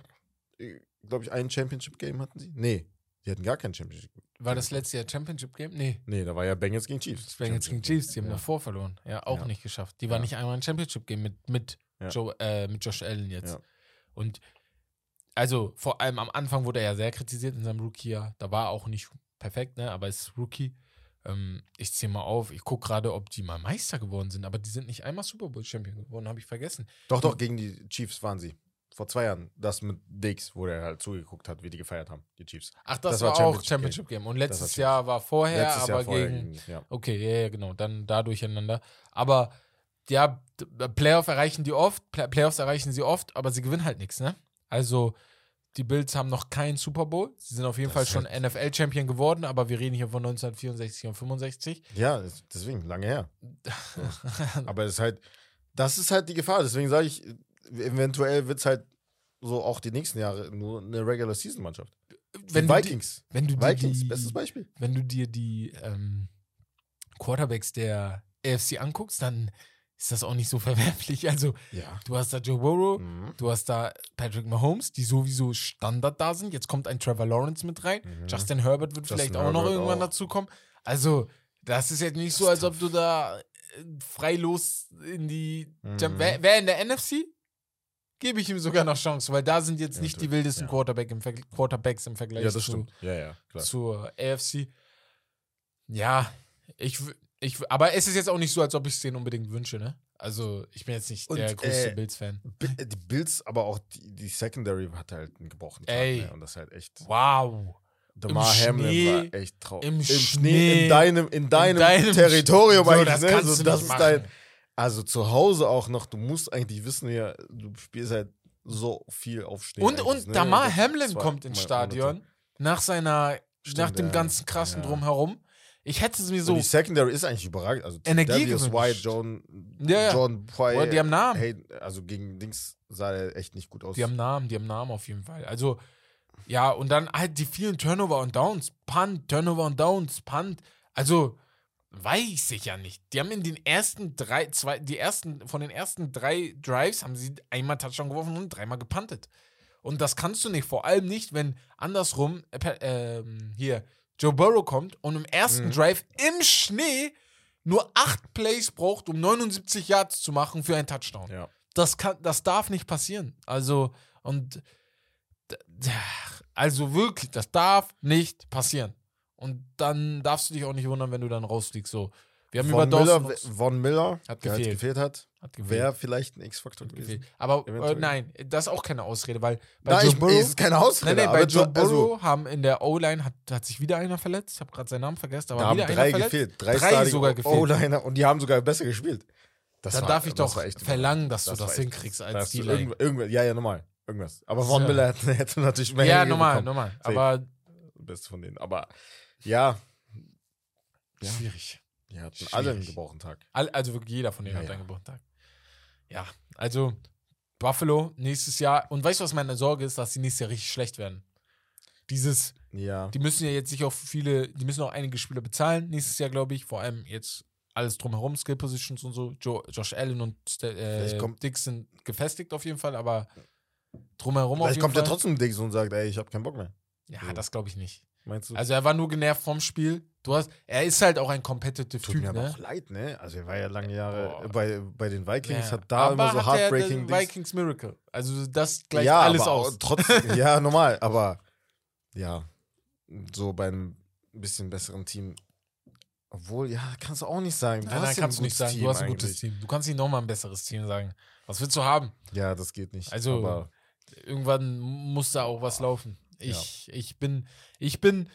S3: Glaube ich, ein Championship-Game hatten sie? Nee, die hatten gar kein Championship.
S2: War das letzte Jahr Championship Game? Nee.
S3: Nee, da war ja Bengals gegen Chiefs.
S2: Bengals gegen. Chiefs, die haben
S3: Ja.
S2: davor verloren. Ja, auch
S3: Ja.
S2: nicht geschafft. Die waren
S3: Ja.
S2: nicht einmal ein Championship-Game mit, mit,
S3: Ja.
S2: Joe, äh, mit Josh Allen jetzt. Und also vor allem am Anfang wurde er ja sehr kritisiert in seinem Rookie-Jahr. Da war er auch nicht perfekt, ne? aber ist Rookie. Ähm, ich ziehe mal auf, ich gucke gerade, ob die mal Meister geworden sind, aber die sind nicht einmal Super Bowl-Champion geworden, habe ich vergessen.
S3: Doch, doch, gegen die Chiefs waren sie. Vor zwei Jahren. Das mit Dix, wo der halt zugeguckt hat, wie die gefeiert haben, die Chiefs.
S2: Ach, das,
S3: Das
S2: war,
S3: war
S2: auch
S3: Championship
S2: Championship-Game. Und letztes
S3: war
S2: Jahr war vorher,
S3: Letztes
S2: aber
S3: Jahr vorher
S2: gegen
S3: gegen, ja.
S2: Okay, ja, ja, genau. Dann da durcheinander. Aber ja, d- Playoff erreichen die oft, Play Playoffs erreichen sie oft, aber sie gewinnen halt nichts, ne? Also, die Bills haben noch keinen Super Bowl. Sie sind auf jeden
S3: Das
S2: Fall schon
S3: halt-
S2: NFL-Champion geworden, aber wir reden hier von 1964 und 65.
S3: Ja, deswegen, lange her. Aber es ist halt, das ist halt die Gefahr. Deswegen sage ich, eventuell wird es halt so auch die nächsten Jahre nur eine Regular Season Mannschaft.
S2: wenn,
S3: die Vikings.
S2: Die, wenn du
S3: Vikings,
S2: die,
S3: bestes Beispiel.
S2: wenn du dir die ähm, Quarterbacks der AFC anguckst, dann ist das auch nicht so verwerflich. Also,
S3: Ja.
S2: du hast da Joe Burrow,
S3: Mhm.
S2: Du hast da Patrick Mahomes, die sowieso Standard da sind. Jetzt kommt ein Trevor Lawrence mit rein.
S3: Mhm.
S2: Justin Herbert wird
S3: Justin
S2: vielleicht auch noch
S3: Herbert
S2: irgendwann
S3: auch.
S2: dazukommen. Also, das ist jetzt nicht
S3: Das
S2: so, als ob du da äh, frei-los in die.
S3: Mhm.
S2: Wer, wer in der NFC? Gebe ich ihm sogar noch Chance, weil da sind jetzt
S3: Ja,
S2: nicht die wildesten
S3: ja.
S2: Quarterback im Quarterbacks im Vergleich
S3: Ja, das
S2: zu,
S3: stimmt. Ja, ja, klar.
S2: zur AFC. Ja, ich, w- ich, aber es ist jetzt auch nicht so, als ob ich es denen unbedingt wünsche, ne? Also, ich bin jetzt nicht
S3: Und,
S2: der größte
S3: äh,
S2: Bills-Fan.
S3: Bi- Die Bills, aber auch die, die Secondary hat halt einen gebrochenen Tag,
S2: Ey.
S3: ne? Und das ist halt echt.
S2: Wow.
S3: Damar Hamlin war echt traurig.
S2: im
S3: Schnee,
S2: Schnee-
S3: in deinem, in deinem,
S2: deinem
S3: Territorium
S2: So,
S3: eigentlich.
S2: das
S3: ne? so, das ist dein. Also zu Hause auch noch, du musst eigentlich wissen, ja, du spielst halt so viel auf Schnee.
S2: Und, und
S3: ne?
S2: Damar Hamlin kommt ins Stadion nach seiner, nach
S3: Stimmt,
S2: dem
S3: ja.
S2: ganzen krassen
S3: Ja.
S2: Drumherum. Ich hätte es mir
S3: So.
S2: so.
S3: die Secondary ist eigentlich überragend. Also
S2: Energie
S3: Davius. White, John,
S2: Ja, ja.
S3: John Poy,
S2: die haben Namen.
S3: hey, also gegen Dings sah er echt nicht gut aus.
S2: Die haben Namen, die haben Namen auf jeden Fall. Also, ja, und dann halt die vielen Turnover und Downs. Punt, Turnover und Downs, Punt. Also, weiß ich ja nicht. Die haben in den ersten drei, zwei, die ersten, von den ersten drei Drives haben sie einmal Touchdown geworfen und dreimal gepuntet. Und das kannst du nicht, vor allem nicht, wenn andersrum, äh, ähm, hier, Joe Burrow kommt und im ersten
S3: Mhm.
S2: Drive im Schnee nur acht Plays braucht, um 79 Yards zu machen für einen Touchdown.
S3: ja.
S2: Das kann, das darf nicht passieren. Also, und also wirklich, das darf nicht passieren. Und dann darfst du dich auch nicht wundern, wenn du dann rausfliegst. So, wir haben
S3: Von
S2: über
S3: Miller, Von Miller,
S2: Hat
S3: der
S2: gefehlt.
S3: gefehlt hat. Wäre vielleicht ein X-Faktor
S2: Hat
S3: gewesen.
S2: Aber äh, nein, das ist auch keine Ausrede, weil bei
S3: Nein,
S2: Joe
S3: ich,
S2: Burrow,
S3: es ist keine Ausrede.
S2: nein, nein, bei Joe
S3: Jo- also,
S2: Burrow haben in der O-Line hat, hat sich wieder einer verletzt. Ich habe gerade seinen Namen vergessen, aber
S3: da haben drei
S2: einer
S3: gefehlt. Drei,
S2: Drei sogar gefehlt.
S3: O-Liner und die haben sogar besser gespielt. Das
S2: Dann
S3: war-
S2: darf ich
S3: das
S2: doch
S3: echt
S2: verlangen, dass du
S3: war
S2: das hinkriegst als
S3: du
S2: D-Line.
S3: irgend- Ja, ja, normal. Irgendwas. Aber Von
S2: Ja.
S3: Miller hätte, hätte natürlich mehr
S2: Ja, normal, normal. Aber
S3: Beste von denen. Aber ja, Ja.
S2: schwierig.
S3: die hatten alle einen
S2: Schwierig.
S3: gebrochenen Tag.
S2: Also wirklich jeder von denen
S3: Ja,
S2: hat einen Geburtstag. Ja, also Buffalo nächstes Jahr. Und weißt du, was meine Sorge ist, dass sie nächstes Jahr richtig schlecht werden? Dieses,
S3: Ja.
S2: die müssen ja jetzt sich auch viele, die müssen auch einige Spieler bezahlen nächstes Jahr, glaube ich. Vor allem jetzt alles drumherum, Skill Positions und so. Jo, Josh Allen und äh,
S3: kommt-
S2: Dix sind gefestigt auf jeden Fall, aber drumherum auf
S3: Vielleicht
S2: jeden
S3: kommt
S2: Fall.
S3: er trotzdem Dings und sagt, ey, ich habe keinen Bock mehr.
S2: Ja,
S3: So.
S2: das glaube ich nicht.
S3: Meinst du?
S2: Also er war nur genervt vom Spiel. Du hast, er ist halt auch ein competitive
S3: Tut
S2: Typ,
S3: mir aber
S2: ne?
S3: auch leid, ne? Also er war ja lange Jahre
S2: Boah.
S3: bei, bei den Vikings,
S2: Ja.
S3: hat da
S2: aber
S3: immer so heartbreaking
S2: den Vikings Miracle. Also das gleicht
S3: ja,
S2: alles
S3: aber
S2: aus.
S3: Trotzdem, ja, normal, aber ja, so bei einem bisschen besseren Team. Obwohl, ja, kannst du auch nicht sagen. Du
S2: Nein, nein,
S3: ja
S2: kannst du nicht
S3: gutes
S2: sagen.
S3: Team
S2: du hast ein gutes
S3: eigentlich.
S2: Team. Du kannst nicht nochmal ein besseres Team sagen. Was willst du haben?
S3: Ja, das geht nicht.
S2: Also,
S3: aber
S2: Irgendwann muss da auch was laufen. Ich, ich, bin, ich bin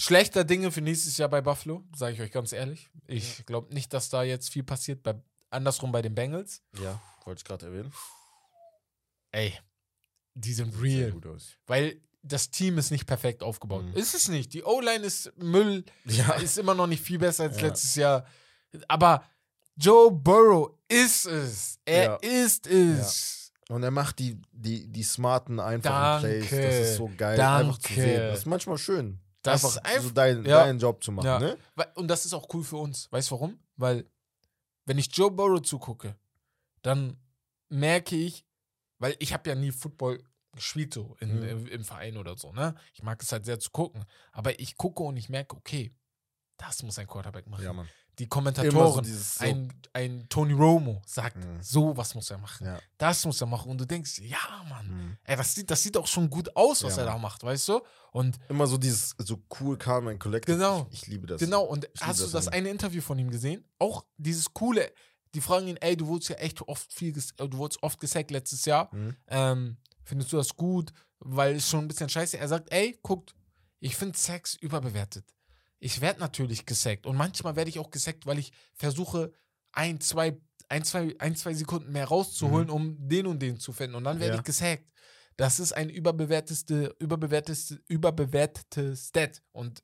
S2: schlechter Dinge für nächstes Jahr bei Buffalo, sage ich euch ganz ehrlich. Ich glaube nicht, dass da jetzt viel passiert. Bei, andersrum bei den Bengals.
S3: ja, wollte ich gerade erwähnen.
S2: Ey, die sind real. Weil das Team ist nicht perfekt aufgebaut.
S3: Mhm.
S2: Ist es nicht. Die O-Line ist Müll.
S3: Ja,
S2: ist immer noch nicht viel besser als
S3: Ja.
S2: letztes Jahr. Aber Joe Burrow ist es. Er
S3: Ja.
S2: ist es.
S3: und er macht die, die, die smarten, einfachen
S2: Danke.
S3: Plays. Das ist so geil, einfach zu
S2: Danke.
S3: sehen. Das ist manchmal schön.
S2: Das
S3: einfach
S2: ist einf-
S3: so dein,
S2: Ja.
S3: deinen Job zu machen,
S2: Ja.
S3: ne?
S2: Und das ist auch cool für uns. Weißt du warum? Weil, wenn ich Joe Burrow zugucke, dann merke ich, weil ich habe ja nie Football gespielt so in,
S3: Mhm.
S2: im, im Verein oder so, ne? Ich mag es halt sehr zu gucken. Aber ich gucke und ich merke, okay, das muss ein Quarterback machen.
S3: Ja, Mann.
S2: Die Kommentatoren,
S3: so,
S2: ein, ein Tony Romo sagt,
S3: Mhm.
S2: so was muss er machen.
S3: Ja.
S2: Das muss er machen. Und du denkst, ja, Mann,
S3: Mhm.
S2: ey, das sieht, das sieht auch schon gut aus, was
S3: Ja,
S2: er da macht, weißt du? Und
S3: Immer so dieses so cool, calm and collected.
S2: Genau.
S3: Ich, ich liebe das.
S2: Genau, und hast du
S3: das an-
S2: eine Interview von ihm gesehen? Auch dieses coole, die fragen ihn, ey, du wurdest ja echt oft viel, du wurdest oft gesackt letztes Jahr.
S3: Mhm.
S2: Ähm, findest du das gut? Weil es schon ein bisschen scheiße. Er sagt, ey, guckt, ich finde Sex überbewertet. Ich werde natürlich gesackt und manchmal werde ich auch gesackt, weil ich versuche, ein, zwei, ein, zwei, ein, zwei Sekunden mehr rauszuholen, um den und den zu finden. Und dann werde
S3: Mhm. Ja.
S2: ich gesackt. Das ist ein überbewerteste, überbewerteste, überbewertete Stat. Und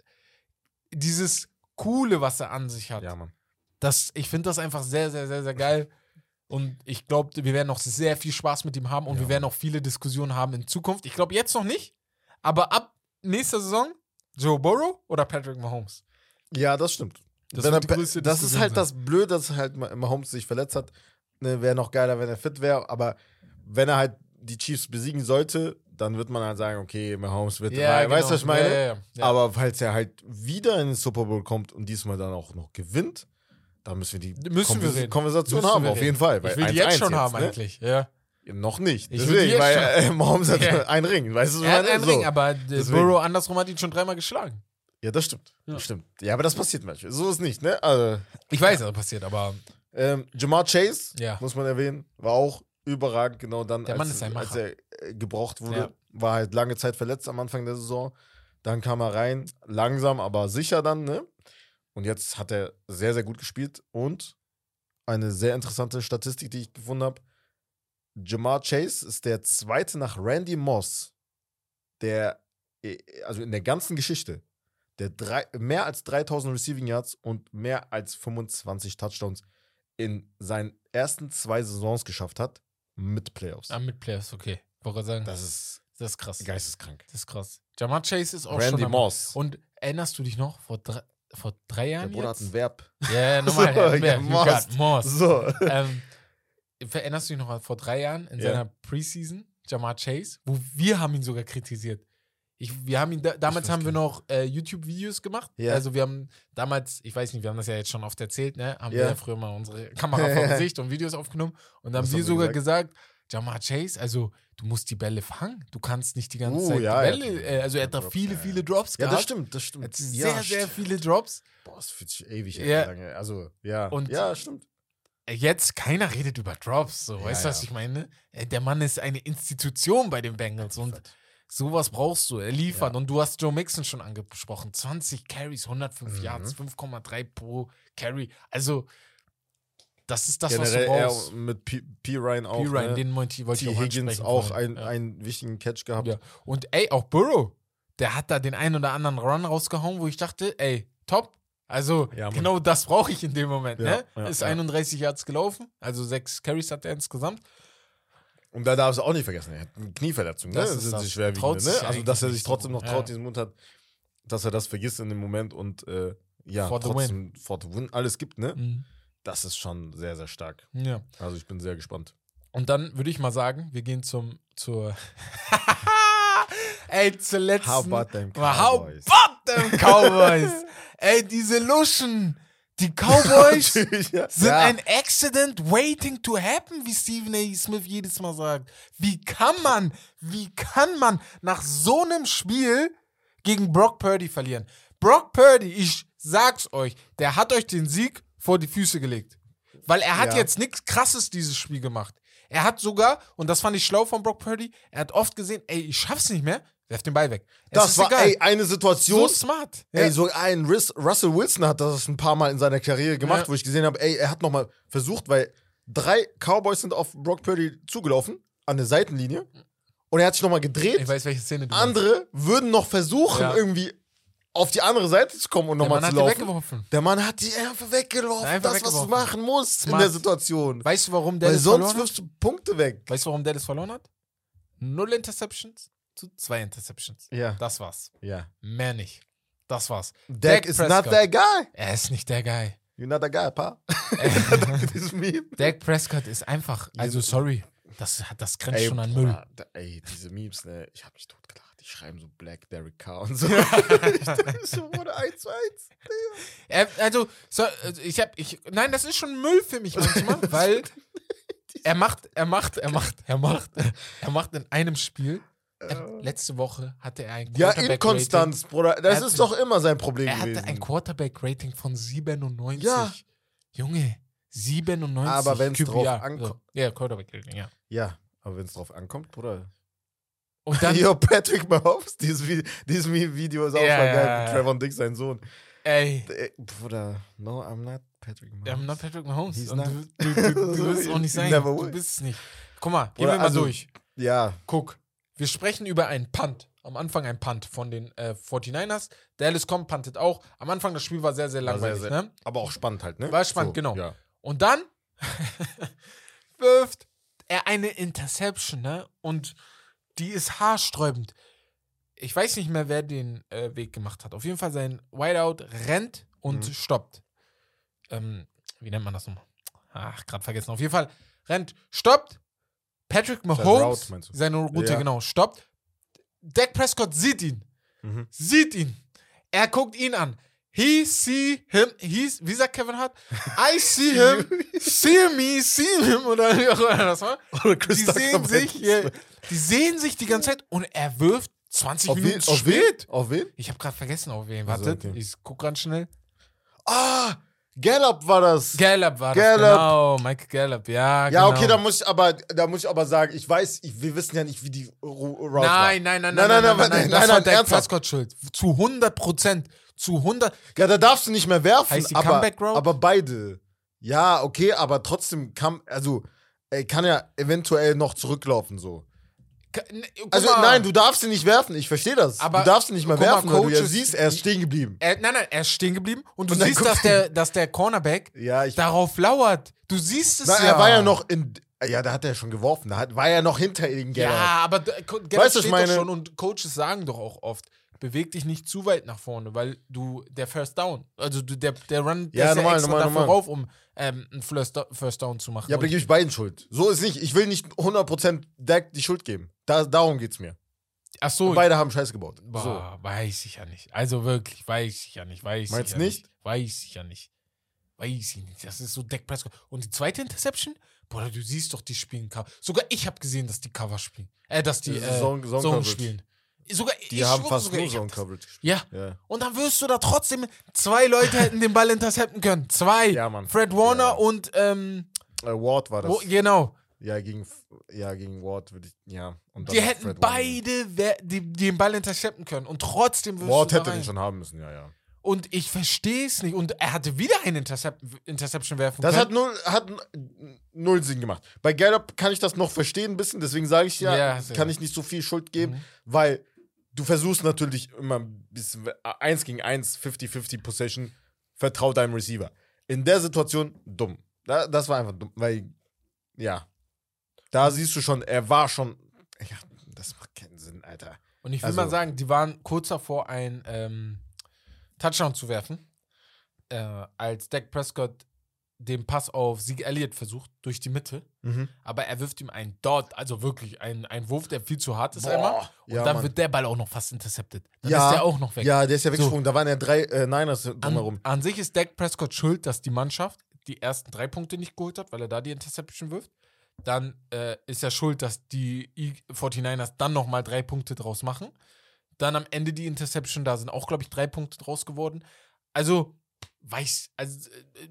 S2: dieses Coole, was er an sich hat,
S3: Ja, Mann.
S2: das, ich finde das einfach sehr, sehr, sehr, sehr geil. Und ich glaube, wir werden noch sehr viel Spaß mit ihm haben und
S3: Ja,
S2: wir werden auch viele Diskussionen haben in Zukunft. Ich glaube jetzt noch nicht, aber ab nächster Saison Joe Burrow oder Patrick Mahomes.
S3: Ja, das stimmt.
S2: Das
S3: er, das ist halt
S2: sein.
S3: das Blöde, dass halt Ma- Mahomes sich verletzt hat. Ne, wäre noch geiler, wenn er fit wäre. Aber wenn er halt die Chiefs besiegen sollte, dann wird man halt sagen, okay, Mahomes wird dabei. Weißt du, was ich meine?
S2: genau. Ja. Ja.
S3: Aber falls er halt wieder in den Super Bowl kommt und diesmal dann auch noch gewinnt, dann müssen wir die
S2: Müssen wir
S3: Konvers-
S2: reden.
S3: Konversation
S2: Müssen
S3: haben,
S2: wir
S3: auf jeden Fall. weil
S2: ich will die
S3: 1-1
S2: jetzt schon haben
S3: ne?
S2: eigentlich. Ja.
S3: Noch nicht.
S2: Ich
S3: Deswegen, weil äh, Mahomes hat
S2: Ja.
S3: einen Ring. Weißt du,
S2: Er hat einen
S3: So.
S2: Ring, aber. Burrow andersrum hat ihn schon dreimal geschlagen.
S3: Ja, das stimmt.
S2: Ja.
S3: Das stimmt. Ja, aber das passiert manchmal. So ist nicht, ne? Also,
S2: Ich weiß, was passiert, aber
S3: Ähm, Jamar Chase,
S2: Ja.
S3: muss man erwähnen, war auch überragend, genau dann,
S2: Der Mann
S3: als, als er äh, gebraucht wurde.
S2: Ja.
S3: War halt lange Zeit verletzt am Anfang der Saison. Dann kam er rein, langsam, aber sicher dann, ne? Und jetzt hat er sehr, sehr gut gespielt. Und eine sehr interessante Statistik, die ich gefunden habe. Jamar Chase ist der zweite nach Randy Moss, der, äh, also in der ganzen Geschichte, der drei, mehr als 3000 Receiving Yards und mehr als 25 Touchdowns in seinen ersten zwei Saisons geschafft hat mit Playoffs.
S2: Ah, mit Players, okay. Wollte sagen, das,
S3: Das ist
S2: ist krass.
S3: geisteskrank.
S2: Das ist krass. Jamar Chase ist auch
S3: Randy
S2: schon. am-
S3: Moss.
S2: Und erinnerst du dich noch, vor drei, vor drei
S3: Der
S2: Jahren
S3: Bruder hat
S2: jetzt?
S3: ein Verb.
S2: Ja, ja, nochmal.
S3: So,
S2: ja,
S3: ja, Moss.
S2: Moss.
S3: So.
S2: ähm, erinnerst du dich noch vor drei Jahren in
S3: Ja.
S2: seiner Preseason, Jamar Chase, wo wir haben ihn sogar kritisiert. Ich, wir haben ihn da, damals haben wir noch äh, YouTube-Videos gemacht.
S3: Ja.
S2: Also wir haben damals, ich weiß nicht, wir haben das ja jetzt schon oft erzählt, ne? Haben wir
S3: Ja.
S2: ja früher mal unsere Kamera vor Gesicht und Videos aufgenommen. Und dann haben wir sogar gesagt, Jamar Chase, also du musst die Bälle fangen. Du kannst nicht die ganze
S3: Uh,
S2: Zeit
S3: ja,
S2: die
S3: ja.
S2: Bälle. Äh, also er hat da
S3: Drops,
S2: viele,
S3: ja, ja.
S2: viele Drops
S3: Ja,
S2: gehabt.
S3: das stimmt, das
S2: Er
S3: stimmt.
S2: hat
S3: ja,
S2: sehr, sehr
S3: stimmt.
S2: viele Drops.
S3: Boah, das fühlt sich ewig
S2: Ja.
S3: lange. Also, ja.
S2: Und-
S3: ja, stimmt.
S2: Jetzt, keiner redet über Drops, so,
S3: Ja,
S2: weißt du, was
S3: ja.
S2: ich meine? Äh, Der Mann ist eine Institution bei den Bengals und sowas brauchst du, er liefert.
S3: Ja.
S2: Und du hast Joe Mixon schon angesprochen, 20 Carries, 105
S3: Mhm.
S2: Yards, 5,3 pro Carry. Also, das ist das,
S3: Generell
S2: was du brauchst.
S3: mit P. P. Ryan auch.
S2: P. Ryan,
S3: ne?
S2: den wollte ich
S3: T.
S2: auch
S3: Higgins auch ein, einen wichtigen Catch gehabt.
S2: Und ey, auch Burrow, der hat da den einen oder anderen Run rausgehauen, wo ich dachte, ey, top. Also,
S3: Ja,
S2: genau das brauche ich in dem Moment.
S3: Ja,
S2: ne?
S3: ja,
S2: ist
S3: ja.
S2: 31 Yards gelaufen, also sechs Carries hat er insgesamt.
S3: Und da darfst du auch nicht vergessen, er hat eine Knieverletzung. Ne?
S2: Das
S3: Das
S2: ist das.
S3: schwerwiegende. Ne? Also, dass er sich trotzdem noch traut, diesen Mund hat, dass er das vergisst in dem Moment und äh, ja,
S2: For the
S3: trotzdem for the win alles gibt, ne?
S2: Mhm.
S3: Das ist schon sehr, sehr stark.
S2: Ja.
S3: Also, ich bin sehr gespannt.
S2: Und dann würde ich mal sagen, wir gehen zum zur Ey, zur letzten
S3: How about them
S2: How
S3: Cowboys?
S2: about them Cowboys? Ey, diese Luschen. Die Cowboys
S3: ja.
S2: sind
S3: ja.
S2: ein Accident waiting to happen, wie Stephen A. Smith jedes Mal sagt. Wie kann man, wie kann man nach so einem Spiel gegen Brock Purdy verlieren? Brock Purdy, ich sag's euch, der hat euch den Sieg vor die Füße gelegt. Weil er hat
S3: Ja.
S2: jetzt nichts krasses dieses Spiel gemacht. Er hat sogar, und das fand ich schlau von Brock Purdy, er hat oft gesehen, ey, ich schaff's nicht mehr, werf den Ball weg. Es
S3: Das war
S2: egal.
S3: ey, eine
S2: so
S3: Situation.
S2: smart.
S3: Ey, so ein Riss, Russell Wilson hat das ein paar Mal in seiner Karriere gemacht,
S2: Ja.
S3: wo ich gesehen habe, ey, er hat nochmal versucht, weil drei Cowboys sind auf Brock Purdy zugelaufen, an der Seitenlinie. Und er hat sich nochmal gedreht.
S2: ich weiß, welche Szene du meinst.
S3: Andere würden noch versuchen,
S2: Ja.
S3: irgendwie auf die andere Seite zu kommen und
S2: Der
S3: nochmal
S2: Mann
S3: zu
S2: hat die
S3: laufen.
S2: weggeworfen.
S3: Der Mann hat die einfach weggelaufen.
S2: Einfach
S3: das, was du
S2: weggeworfen.
S3: machen musst in
S2: Smart.
S3: der Situation.
S2: Weißt du, warum
S3: Weil sonst
S2: verloren hat?
S3: wirfst du Punkte weg.
S2: Weißt du, warum Dallas verloren hat? Null Interceptions zu zwei Interceptions.
S3: Ja.
S2: Das war's.
S3: Ja.
S2: Mehr nicht. Das war's.
S3: Dak, is not that guy.
S2: Er ist nicht der Guy.
S3: You're not that guy, pa.
S2: Dak Prescott ist einfach, also sorry, das, das grenzt
S3: Ey,
S2: schon an Müll.
S3: Ey, diese Memes, ne, ich hab mich totgelacht. Die schreiben so Black Derek Carr und so. ich dachte so, wurde 1 zu 1.
S2: Er, also, so, also ich hab, ich, nein, das ist schon Müll für mich manchmal, weil er macht, er macht, er macht, er macht, er macht in einem Spiel. Er, letzte Woche hatte er ein
S3: Ja, Inkonstanz, Bruder. Das
S2: Er
S3: ist doch immer sein Problem
S2: Er hatte
S3: gewesen.
S2: ein Quarterback-Rating von 97.
S3: Ja.
S2: Junge, 97.
S3: Aber wenn's
S2: QBR.
S3: drauf ankommt-
S2: So. Ja, Quarterback-Rating, ja.
S3: ja, aber wenn es drauf ankommt, Bruder.
S2: Und dann,
S3: Yo, Patrick Mahomes, dieses, Vi- dieses Video ist auch
S2: Ja, ja,
S3: geil.
S2: ja.
S3: Mit Trevor Dick, sein Sohn.
S2: ey,
S3: Ey, Bruder, no, I'm not Patrick Mahomes.
S2: I'm not Patrick Mahomes.
S3: He's not.
S2: du, du, du, du wirst es auch nicht sein. Du bist es nicht. Guck mal, gehen wir mal
S3: also-
S2: durch.
S3: Ja,
S2: Guck, wir sprechen über einen Punt. Am Anfang ein Punt von den äh, 49ers. Dallas kommt, puntet auch. Am Anfang das Spiel war sehr, sehr langweilig.
S3: sehr, sehr-
S2: ne?
S3: aber auch spannend halt, ne?
S2: War spannend, genau.
S3: Ja.
S2: Und dann wirft er eine Interception, ne? Und die ist haarsträubend. Ich weiß nicht mehr, wer den äh, Weg gemacht hat. Auf jeden Fall sein Wideout rennt und
S3: Mhm.
S2: stoppt. Ähm, wie nennt man das nochmal? Ach, gerade vergessen. Auf jeden Fall rennt, stoppt. Patrick Mahomes,
S3: Route,
S2: seine Route,
S3: Ja.
S2: genau, stoppt. Dak Prescott sieht ihn
S3: Mhm.
S2: sieht ihn. Er guckt ihn an. He see him. He's, wie sagt Kevin Hart? I see him. see me, see him. Oder wie auch immer das war.
S3: Oder
S2: Die sehen sich, ja, die sehen sich die ganze Zeit und er wirft 20
S3: Auf wen?
S2: Minuten
S3: Auf wen?
S2: spät.
S3: Auf wen?
S2: Ich habe gerade vergessen, auf wen.
S3: Also,
S2: Wartet,
S3: okay.
S2: ich guck ganz schnell.
S3: Ah, Gallup war das.
S2: Gallup war
S3: Gallup.
S2: das. Genau, Mike Gallup. Ja,
S3: ja,
S2: genau.
S3: okay, da muss ich aber, da muss ich aber sagen, ich weiß, ich, wir wissen ja nicht, wie die Route
S2: Nein, nein, nein, nein,
S3: Nein,
S2: nein,
S3: nein,
S2: nein,
S3: nein,
S2: nein,
S3: nein,
S2: Das
S3: nein,
S2: war
S3: nein,
S2: Dak
S3: ernsthaft.
S2: Prescott schuld. Zu 100 Prozent. Zu 100.
S3: Ja, da darfst du nicht mehr werfen.
S2: Heißt die
S3: aber,
S2: Comeback Route?
S3: aber beide. Ja, okay, aber trotzdem kann, also, er kann ja eventuell noch zurücklaufen, so.
S2: Ne, guck
S3: Also
S2: mal.
S3: nein, du darfst ihn nicht werfen, ich verstehe das.
S2: Aber
S3: du darfst ihn nicht mehr
S2: mal,
S3: werfen, weil du ja siehst, er ist stehen geblieben.
S2: Er, nein, nein, er ist stehen geblieben und du
S3: Und
S2: siehst, dass der, dass der Cornerback
S3: Ja,
S2: darauf lauert. Du siehst es
S3: Na,
S2: ja.
S3: er war ja noch in. Ja, da hat er schon geworfen. Da hat, war er noch hinter ihm.
S2: Ja,
S3: Gerald.
S2: aber Gerald
S3: Weißt
S2: steht
S3: meine?
S2: doch schon und Coaches sagen doch auch oft, beweg dich nicht zu weit nach vorne, weil du der First Down, also du, der, der Run, der
S3: Ja,
S2: ist
S3: normal,
S2: ja extra
S3: normal,
S2: dafür
S3: normal.
S2: rauf, um ähm, einen First, Do- First Down zu machen.
S3: Ja, aber da
S2: Und-
S3: gebe ich beiden Schuld. So ist nicht. Ich will nicht 100% Dak die Schuld geben. Da, darum geht's mir.
S2: Ach so,
S3: Beide haben Scheiß gebaut. So.
S2: Boah, weiß ich ja nicht. Also wirklich, weiß ich ja nicht. Weiß
S3: Meinst
S2: ich ja
S3: nicht?
S2: Weiß ich ja nicht. Weiß ich nicht. Das ist so Dak Prescott. Und die zweite Interception? Boah, du siehst doch, die spielen Cover. Sogar ich habe gesehen, dass die Cover spielen. Äh, dass die äh,
S3: Zone- Zone
S2: Zone
S3: Coverage.
S2: spielen. Sogar
S3: Die haben
S2: schwöre,
S3: fast nur
S2: ich hab
S3: Zone
S2: das-
S3: Coverage gespielt.
S2: Ja.
S3: Ja.
S2: Und dann wirst du da trotzdem. Zwei Leute hätten den Ball intercepten können. Zwei.
S3: Ja, Mann.
S2: Fred Warner
S3: Ja.
S2: und ähm,
S3: Äh, Ward war das.
S2: wo, genau.
S3: Ja, gegen, ja, gegen Ward würde ich. Ja. Und
S2: Die hätten
S3: Fred
S2: beide wer- die, den Ball intercepten können. Und trotzdem wirst
S3: Ward
S2: du da
S3: hätte den schon haben müssen, ja, ja.
S2: Und ich verstehe es nicht. Und er hatte wieder einen Intercep Interception werfen
S3: Das
S2: können.
S3: hat null, hat null Sinn gemacht. Bei Gallup kann ich das noch verstehen ein bisschen, deswegen sage ich ja,
S2: Ja,
S3: kann ich nicht so viel Schuld geben,
S2: Mhm.
S3: weil du versuchst natürlich immer ein bisschen 1 gegen 1, 50-50 Possession, vertrau deinem Receiver. In der Situation dumm. Da, das war einfach dumm, weil, ja, da siehst du schon, er war schon, ja, das macht keinen Sinn, Alter.
S2: Und ich will
S3: Also-
S2: mal sagen, die waren kurz davor, einen ähm, Touchdown zu werfen, äh, als Dak Prescott den Pass auf Sieg Elliott versucht, durch die Mitte.
S3: Mhm.
S2: Aber er wirft ihm einen Dot, also wirklich einen, einen Wurf, der viel zu hart ist einmal. Und
S3: ja,
S2: dann
S3: Mann.
S2: wird der Ball auch noch fast intercepted. Dann
S3: Ja,
S2: ist der auch noch weg.
S3: Ja, der ist ja
S2: So.
S3: weggesprungen, da waren ja drei äh, Niners drumherum.
S2: An, an sich ist Dak Prescott schuld, dass die Mannschaft die ersten drei Punkte nicht geholt hat, weil er da die Interception wirft. Dann äh, ist er schuld, dass die E- 49ers dann nochmal drei Punkte draus machen. Dann am Ende die Interception, da sind auch, glaube ich, drei Punkte draus geworden. Also, weiß, also, äh,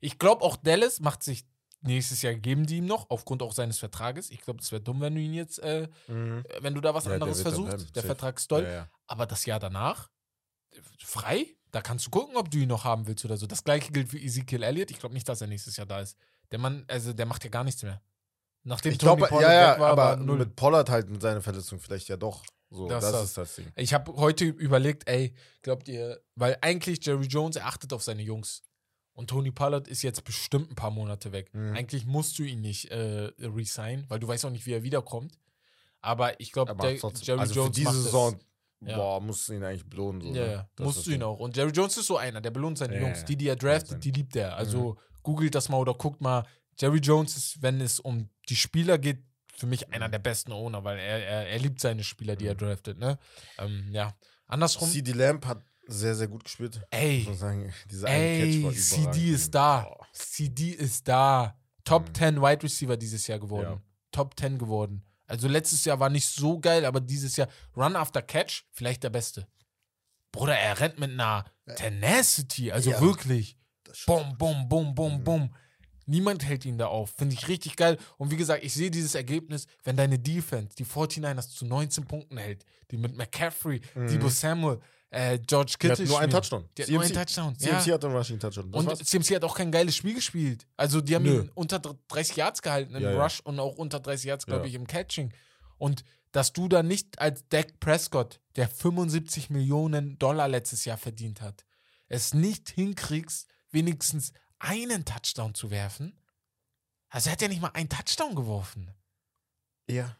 S2: ich glaube auch Dallas macht sich nächstes Jahr geben die ihm noch, aufgrund auch seines Vertrages. Ich glaube, es wäre dumm, wenn du ihn jetzt, äh,
S3: Mhm.
S2: wenn du da was
S3: Ja, der
S2: anderes versuchst. Der. Vertrag ist doll.
S3: Ja, ja.
S2: Aber das Jahr danach, äh, frei, da kannst du gucken, ob du ihn noch haben willst oder so. Das gleiche gilt für Ezekiel Elliott. Ich glaube nicht, dass er nächstes Jahr da ist. Der Mann, also der macht ja gar nichts mehr. Nachdem
S3: Ich
S2: Tony
S3: ja, ja,
S2: war,
S3: aber
S2: null.
S3: mit Pollard halt mit seiner Verletzung vielleicht ja doch. So,
S2: Das
S3: das,
S2: das.
S3: ist das Ding.
S2: Ich habe heute überlegt, ey, glaubt ihr, weil eigentlich Jerry Jones, er achtet auf seine Jungs. Und Tony Pollard ist jetzt bestimmt ein paar Monate weg.
S3: Mhm.
S2: Eigentlich musst du ihn nicht äh, resignen, weil du weißt auch nicht, wie er wiederkommt. Aber ich glaube, Jerry
S3: trotzdem,
S2: Jones
S3: also für diese
S2: es.
S3: Saison,
S2: Ja.
S3: boah, musst du ihn eigentlich belohnen. So,
S2: Ja,
S3: ne?
S2: musst du ihn auch. Und Jerry Jones ist so einer, der belohnt seine
S3: Ja,
S2: Jungs. Die, die er draftet, die liebt er. Also googelt das mal oder guckt mal. Jerry Jones ist, wenn es um die Spieler geht, für mich einer
S3: Mhm.
S2: der besten Owner, weil er, er, er liebt seine Spieler, die er draftet. Ne? Ähm, ja. Andersrum,
S3: CD Lamp hat sehr, sehr gut gespielt.
S2: ey,
S3: sagen, dieser eine Catch
S2: ey, CD ist da.
S3: Boah.
S2: CD ist da. Top
S3: Mhm.
S2: 10 Wide Receiver dieses Jahr geworden.
S3: Ja.
S2: Top 10 geworden. Also letztes Jahr war nicht so geil, aber dieses Jahr Run after Catch, vielleicht der beste. Bruder, er rennt mit einer Tenacity, also
S3: Ja.
S2: wirklich.
S3: Schon-
S2: Bum, bum, bum, bum,
S3: Mhm.
S2: bum. Niemand hält ihn da auf. Finde ich richtig geil. Und wie gesagt, ich sehe dieses Ergebnis, wenn deine Defense die 49ers zu 19 Punkten hält, die mit McCaffrey,
S3: Mhm.
S2: Debo Samuel, äh, George Kittle
S3: hat nur einen. Touchdown.
S2: Die hat nur einen Touchdown.
S3: CMC
S2: ja.
S3: hat einen Rushing Touchdown. Das
S2: Und
S3: war's.
S2: CMC hat auch kein geiles Spiel gespielt. Also die haben
S3: Nö.
S2: ihn unter 30 Yards gehalten im
S3: Ja, ja.
S2: Rush und auch unter 30 Yards, glaube
S3: Ja.
S2: ich, im Catching. Und dass du da nicht als Dak Prescott, der 75 Millionen Dollar letztes Jahr verdient hat, es nicht hinkriegst, wenigstens einen Touchdown zu werfen. Also er hat ja nicht mal einen Touchdown geworfen.
S3: Ja.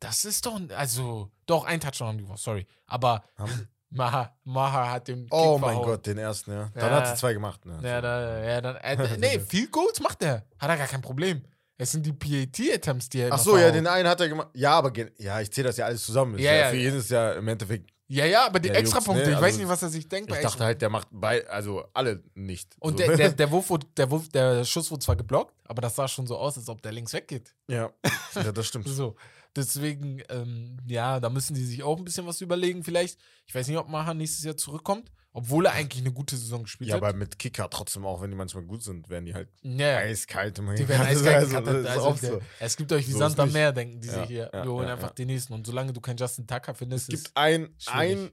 S2: Das ist doch, also, doch, einen Touchdown haben die geworfen, sorry. Aber
S3: Haben-
S2: Maha, Maha hat den
S3: Oh
S2: Kick
S3: mein
S2: verhauen.
S3: Gott, den ersten, ja. Dann
S2: Ja.
S3: hat sie zwei gemacht. Ne?
S2: Ja, da, ja, dann, äh, nee, viel Goals macht er. Hat er gar kein Problem. Es sind die PAT-Attempts, die er
S3: Ach
S2: immer
S3: so, ja,
S2: verhaut.
S3: den einen hat er gemacht. Ja, aber gen- ja, ich zähle das ja alles zusammen. Ist
S2: Ja,
S3: ja,
S2: ja.
S3: Für jeden ist ja im Endeffekt.
S2: Ja, ja, aber die
S3: Ja,
S2: Extrapunkte,
S3: Jungs, ne,
S2: ich weiß
S3: also
S2: nicht, was er sich denkt. bei
S3: Ich dachte halt, der macht bei, also alle nicht.
S2: Und
S3: so.
S2: der, der, der, Wurf, wurde, der, Wurf, der Schuss wurde zwar geblockt, aber das sah schon so aus, als ob der links weggeht.
S3: ja. ja, das stimmt.
S2: So. Deswegen, ähm, ja, da müssen die sich auch ein bisschen was überlegen, vielleicht. Ich weiß nicht, ob Maha nächstes Jahr zurückkommt, obwohl er eigentlich eine gute Saison gespielt
S3: Ja,
S2: hat.
S3: aber mit Kicker trotzdem auch, wenn die manchmal gut sind, werden die halt
S2: ja, ja.
S3: eiskalt immer
S2: Die werden eiskalt
S3: also,
S2: Also,
S3: so.
S2: Es gibt euch wie
S3: So
S2: Sand am. Meer, denken die
S3: Ja,
S2: sich hier.
S3: ja,
S2: Wir holen
S3: ja,
S2: einfach
S3: ja.
S2: den nächsten. Und solange du keinen Justin Tucker findest,
S3: Es
S2: ist
S3: gibt ein, ein,
S2: schwierig.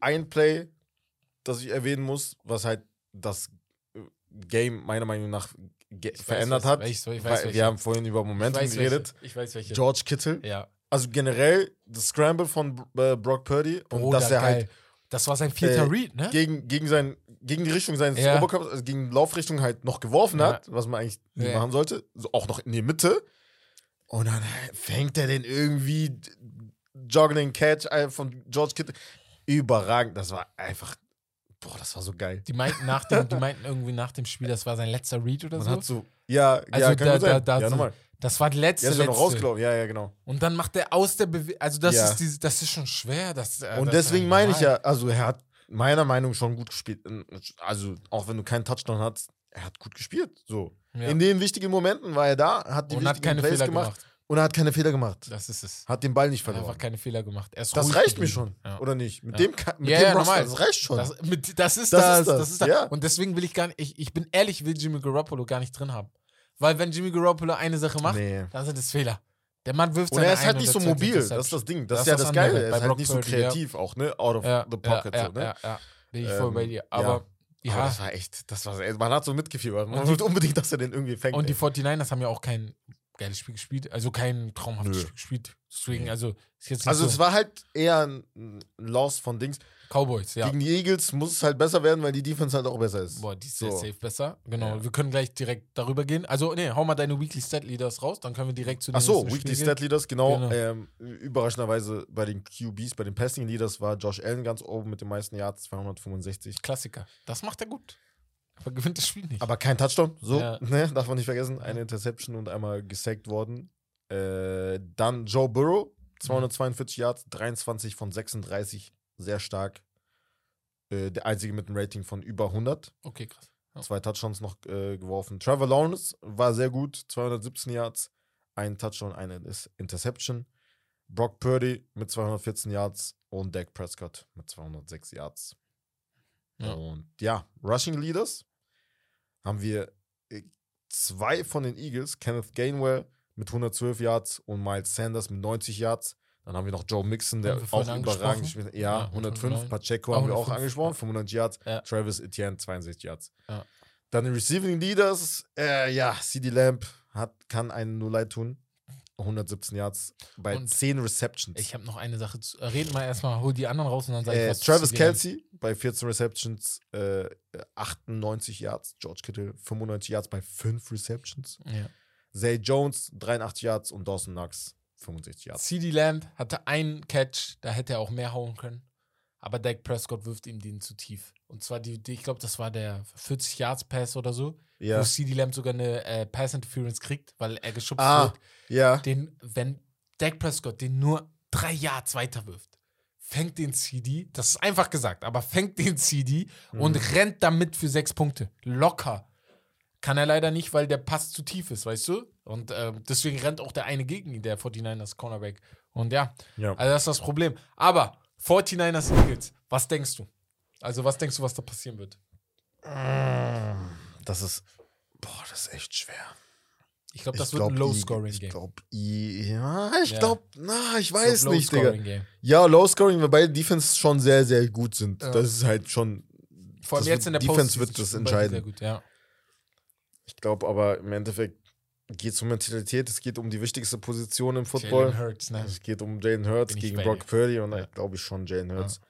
S3: ein Play, das ich erwähnen muss, was halt das Game meiner Meinung nach
S2: weiß,
S3: verändert
S2: was-
S3: hat.
S2: ich- ich weiß, welche.
S3: wir haben vorhin über
S2: Ich
S3: Momentum
S2: weiß
S3: geredet.
S2: welche. Ich weiß welche.
S3: George Kittle.
S2: Ja.
S3: Also generell das Scramble von äh, Brock Purdy und
S2: Bruder,
S3: dass er
S2: geil.
S3: halt
S2: Das war sein vierter
S3: äh,
S2: Read, ne?
S3: gegen, gegen, sein, gegen die Richtung seines
S2: Ja.
S3: Oberkörpers, also gegen Laufrichtung halt noch geworfen
S2: Ja.
S3: hat, was man eigentlich nicht
S2: Ja.
S3: machen sollte. So, auch noch in die Mitte. Und dann fängt er den irgendwie Jogging Catch äh, von George Kittle. Überragend. Das war einfach, boah, das war so geil.
S2: Die meinten, nach dem, die meinten irgendwie nach dem Spiel, das war sein letzter Read oder
S3: Man
S2: so.
S3: hat so, ja,
S2: Also
S3: ja,
S2: da- da- da-
S3: ja, nochmal.
S2: Das war die letzte,
S3: ist ja
S2: letzte.
S3: rausgelaufen. Ja, ja, genau.
S2: Und dann macht er aus der Bewegung. Also, das,
S3: Ja.
S2: ist diese, das ist schon schwer. Das, äh,
S3: Und
S2: das
S3: deswegen meine ich ja, also er hat meiner Meinung schon gut gespielt. Also auch wenn du keinen Touchdown hast, er hat gut gespielt. So.
S2: Ja.
S3: In den wichtigen Momenten war er da, hat die
S2: Und hat
S3: wichtigen
S2: keine
S3: Plays
S2: Fehler
S3: gemacht,
S2: gemacht.
S3: Und er hat keine Fehler gemacht.
S2: Das ist es.
S3: Hat den Ball nicht
S2: Einfach
S3: verloren.
S2: keine Fehler gemacht. Er
S3: Das reicht mir schon,
S2: Ja.
S3: oder nicht? Mit
S2: Ja.
S3: dem, mit
S2: Ja,
S3: dem
S2: ja,
S3: Roster, das reicht schon.
S2: Das, mit, das ist
S3: Das
S2: das.
S3: ist
S2: Das,
S3: das,
S2: ist
S3: ja.
S2: Und deswegen will ich gar nicht, ich, ich bin ehrlich, ich will Jimmy Garoppolo gar nicht drin haben. Weil wenn Jimmy Garoppolo eine Sache macht,
S3: nee.
S2: dann sind es Fehler. Der Mann wirft
S3: Und
S2: seine
S3: er ist halt nicht so mobil, das ist das Ding. Das, ist ja das Geile. Er ist halt
S2: Brock
S3: nicht so kreativ auch, ne? Out of the pocket
S2: ja,
S3: so, ne?
S2: ja, ja, bin ich voll
S3: Ähm,
S2: bei dir.
S3: ja.
S2: Aber ja,
S3: Aber das war echt, das war man hat so mitgefiebert. Man
S2: Und die-
S3: wollte unbedingt, dass er den irgendwie fängt.
S2: und die
S3: ey.
S2: 49ers haben ja auch kein geiles Spiel gespielt, also kein traumhaftes
S3: Nö.
S2: Spiel gespielt. Deswegen, also ist jetzt
S3: also
S2: so.
S3: es war halt eher ein Loss von Dings.
S2: Cowboys, ja.
S3: Gegen die Eagles muss es halt besser werden, weil die Defense halt auch besser ist.
S2: Boah, die ist
S3: So.
S2: sehr safe besser. Genau.
S3: Ja.
S2: Wir können gleich direkt darüber gehen. Also, nee, hau mal deine Weekly Stat Leaders raus, dann können wir direkt zu den
S3: Ach so, Weekly Stat Leaders, genau.
S2: Genau.
S3: Ähm, überraschenderweise bei den QBs, bei den Passing Leaders war Josh Allen ganz oben mit den meisten Yards, 265.
S2: gehen. Klassiker. Das macht er gut. Aber gewinnt das Spiel nicht.
S3: Aber kein Touchdown, so,
S2: Ja.
S3: ne, darf man nicht vergessen. Eine Interception und einmal gesackt worden. Äh, dann Joe Burrow, 242 Yards, 23 von 36, sehr stark. Äh, der einzige mit einem Rating von über 100.
S2: okay, krass. Ja.
S3: Zwei Touchdowns noch äh, geworfen. Trevor Lawrence war sehr gut, 217 Yards, ein Touchdown, eine Interception. Brock Purdy mit 214 Yards und Dak Prescott mit 206 Yards.
S2: Ja.
S3: Und ja, Rushing Leaders haben wir äh, zwei von den Eagles, Kenneth Gainwell mit 112 Yards und Miles Sanders mit 90 Yards. Dann haben wir noch Joe Mixon, der auch überragend gespielt hat. Ja,
S2: Ja,
S3: 105.
S2: 109.
S3: Pacheco
S2: Ah,
S3: haben wir auch
S2: 105,
S3: angesprochen,
S2: ja.
S3: 95 Yards.
S2: Ja.
S3: Travis Etienne, 62 Yards.
S2: Ja.
S3: Dann die Receiving Leaders, äh, ja, CD Lamb hat, kann einen nur leid tun. 117 Yards bei
S2: Und
S3: 10 Receptions.
S2: Ich habe noch eine Sache zu. äh, Reden mal erstmal, hol die anderen raus und dann sag ich
S3: äh,
S2: was. zu
S3: Travis. Kelsey bei 14 Receptions, äh, 98 Yards. George Kittle 95 Yards bei 5 Receptions.
S2: Ja.
S3: Zay Jones 83 Yards und Dawson Knox 65 Yards.
S2: CD Lamb hatte einen Catch, da hätte er auch mehr hauen können. Aber Dak Prescott wirft ihm den zu tief. Und zwar, die, die ich glaube, das war der 40 Yards Pass oder so,
S3: Ja.
S2: wo CD Lamb sogar eine äh, Pass Interference kriegt, weil er geschubst
S3: Ah,
S2: wird.
S3: ja.
S2: Den, wenn Dak Prescott den nur drei Yards weiter wirft, fängt den CD, das ist einfach gesagt, aber fängt den CD und
S3: Mhm.
S2: rennt damit für sechs Punkte. Locker. Kann er leider nicht, weil der Pass zu tief ist, weißt du? Und äh, deswegen rennt auch der eine gegen ihn, der 49ers Cornerback. Und ja,
S3: ja.
S2: also das ist das Problem. Aber 49ers Eagles, was denkst du? Also was denkst du, was da passieren wird?
S3: Das ist, boah, das ist echt schwer.
S2: Ich glaube, das
S3: Ich
S2: wird ein
S3: glaub, I-
S2: Low-Scoring-Game.
S3: Ich glaube, ja, ich
S2: Ja.
S3: glaube, na, ich
S2: Ich
S3: weiß
S2: glaub,
S3: nicht, Digga.
S2: Low-Scoring-Game.
S3: Ja, Low-Scoring, weil beide Defense schon sehr, sehr gut sind.
S2: Ja.
S3: Das ist halt schon,
S2: Vor allem jetzt
S3: wird-
S2: in der
S3: Defense
S2: Postseason
S3: wird das entscheiden.
S2: Gut, ja.
S3: ich glaube aber im Endeffekt geht es um Mentalität, es geht um die wichtigste Position im
S2: Jalen
S3: Football.
S2: Hurts, ne?
S3: Es geht um Jalen Hurts
S2: ich
S3: gegen Brock. Purdy und
S2: Ja.
S3: da glaube ich schon Jalen Hurts.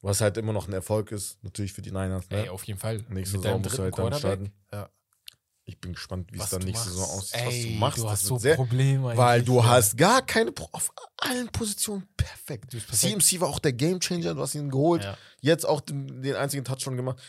S3: Was halt immer noch ein Erfolg ist, natürlich für die Niners. Ne?
S2: Ey, auf jeden Fall.
S3: Nächste
S2: Mit
S3: Saison musst du halt dann starten.
S2: Ja.
S3: Ich bin gespannt, wie es dann nächste
S2: machst.
S3: Saison aussieht, was du machst.
S2: Du hast so
S3: sehr,
S2: Probleme.
S3: weil du
S2: ja.
S3: hast gar keine Pro auf allen Positionen perfekt.
S2: Perfekt.
S3: CMC war auch der Gamechanger, du hast ihn geholt.
S2: Ja.
S3: Jetzt auch den, den einzigen Touchdown gemacht.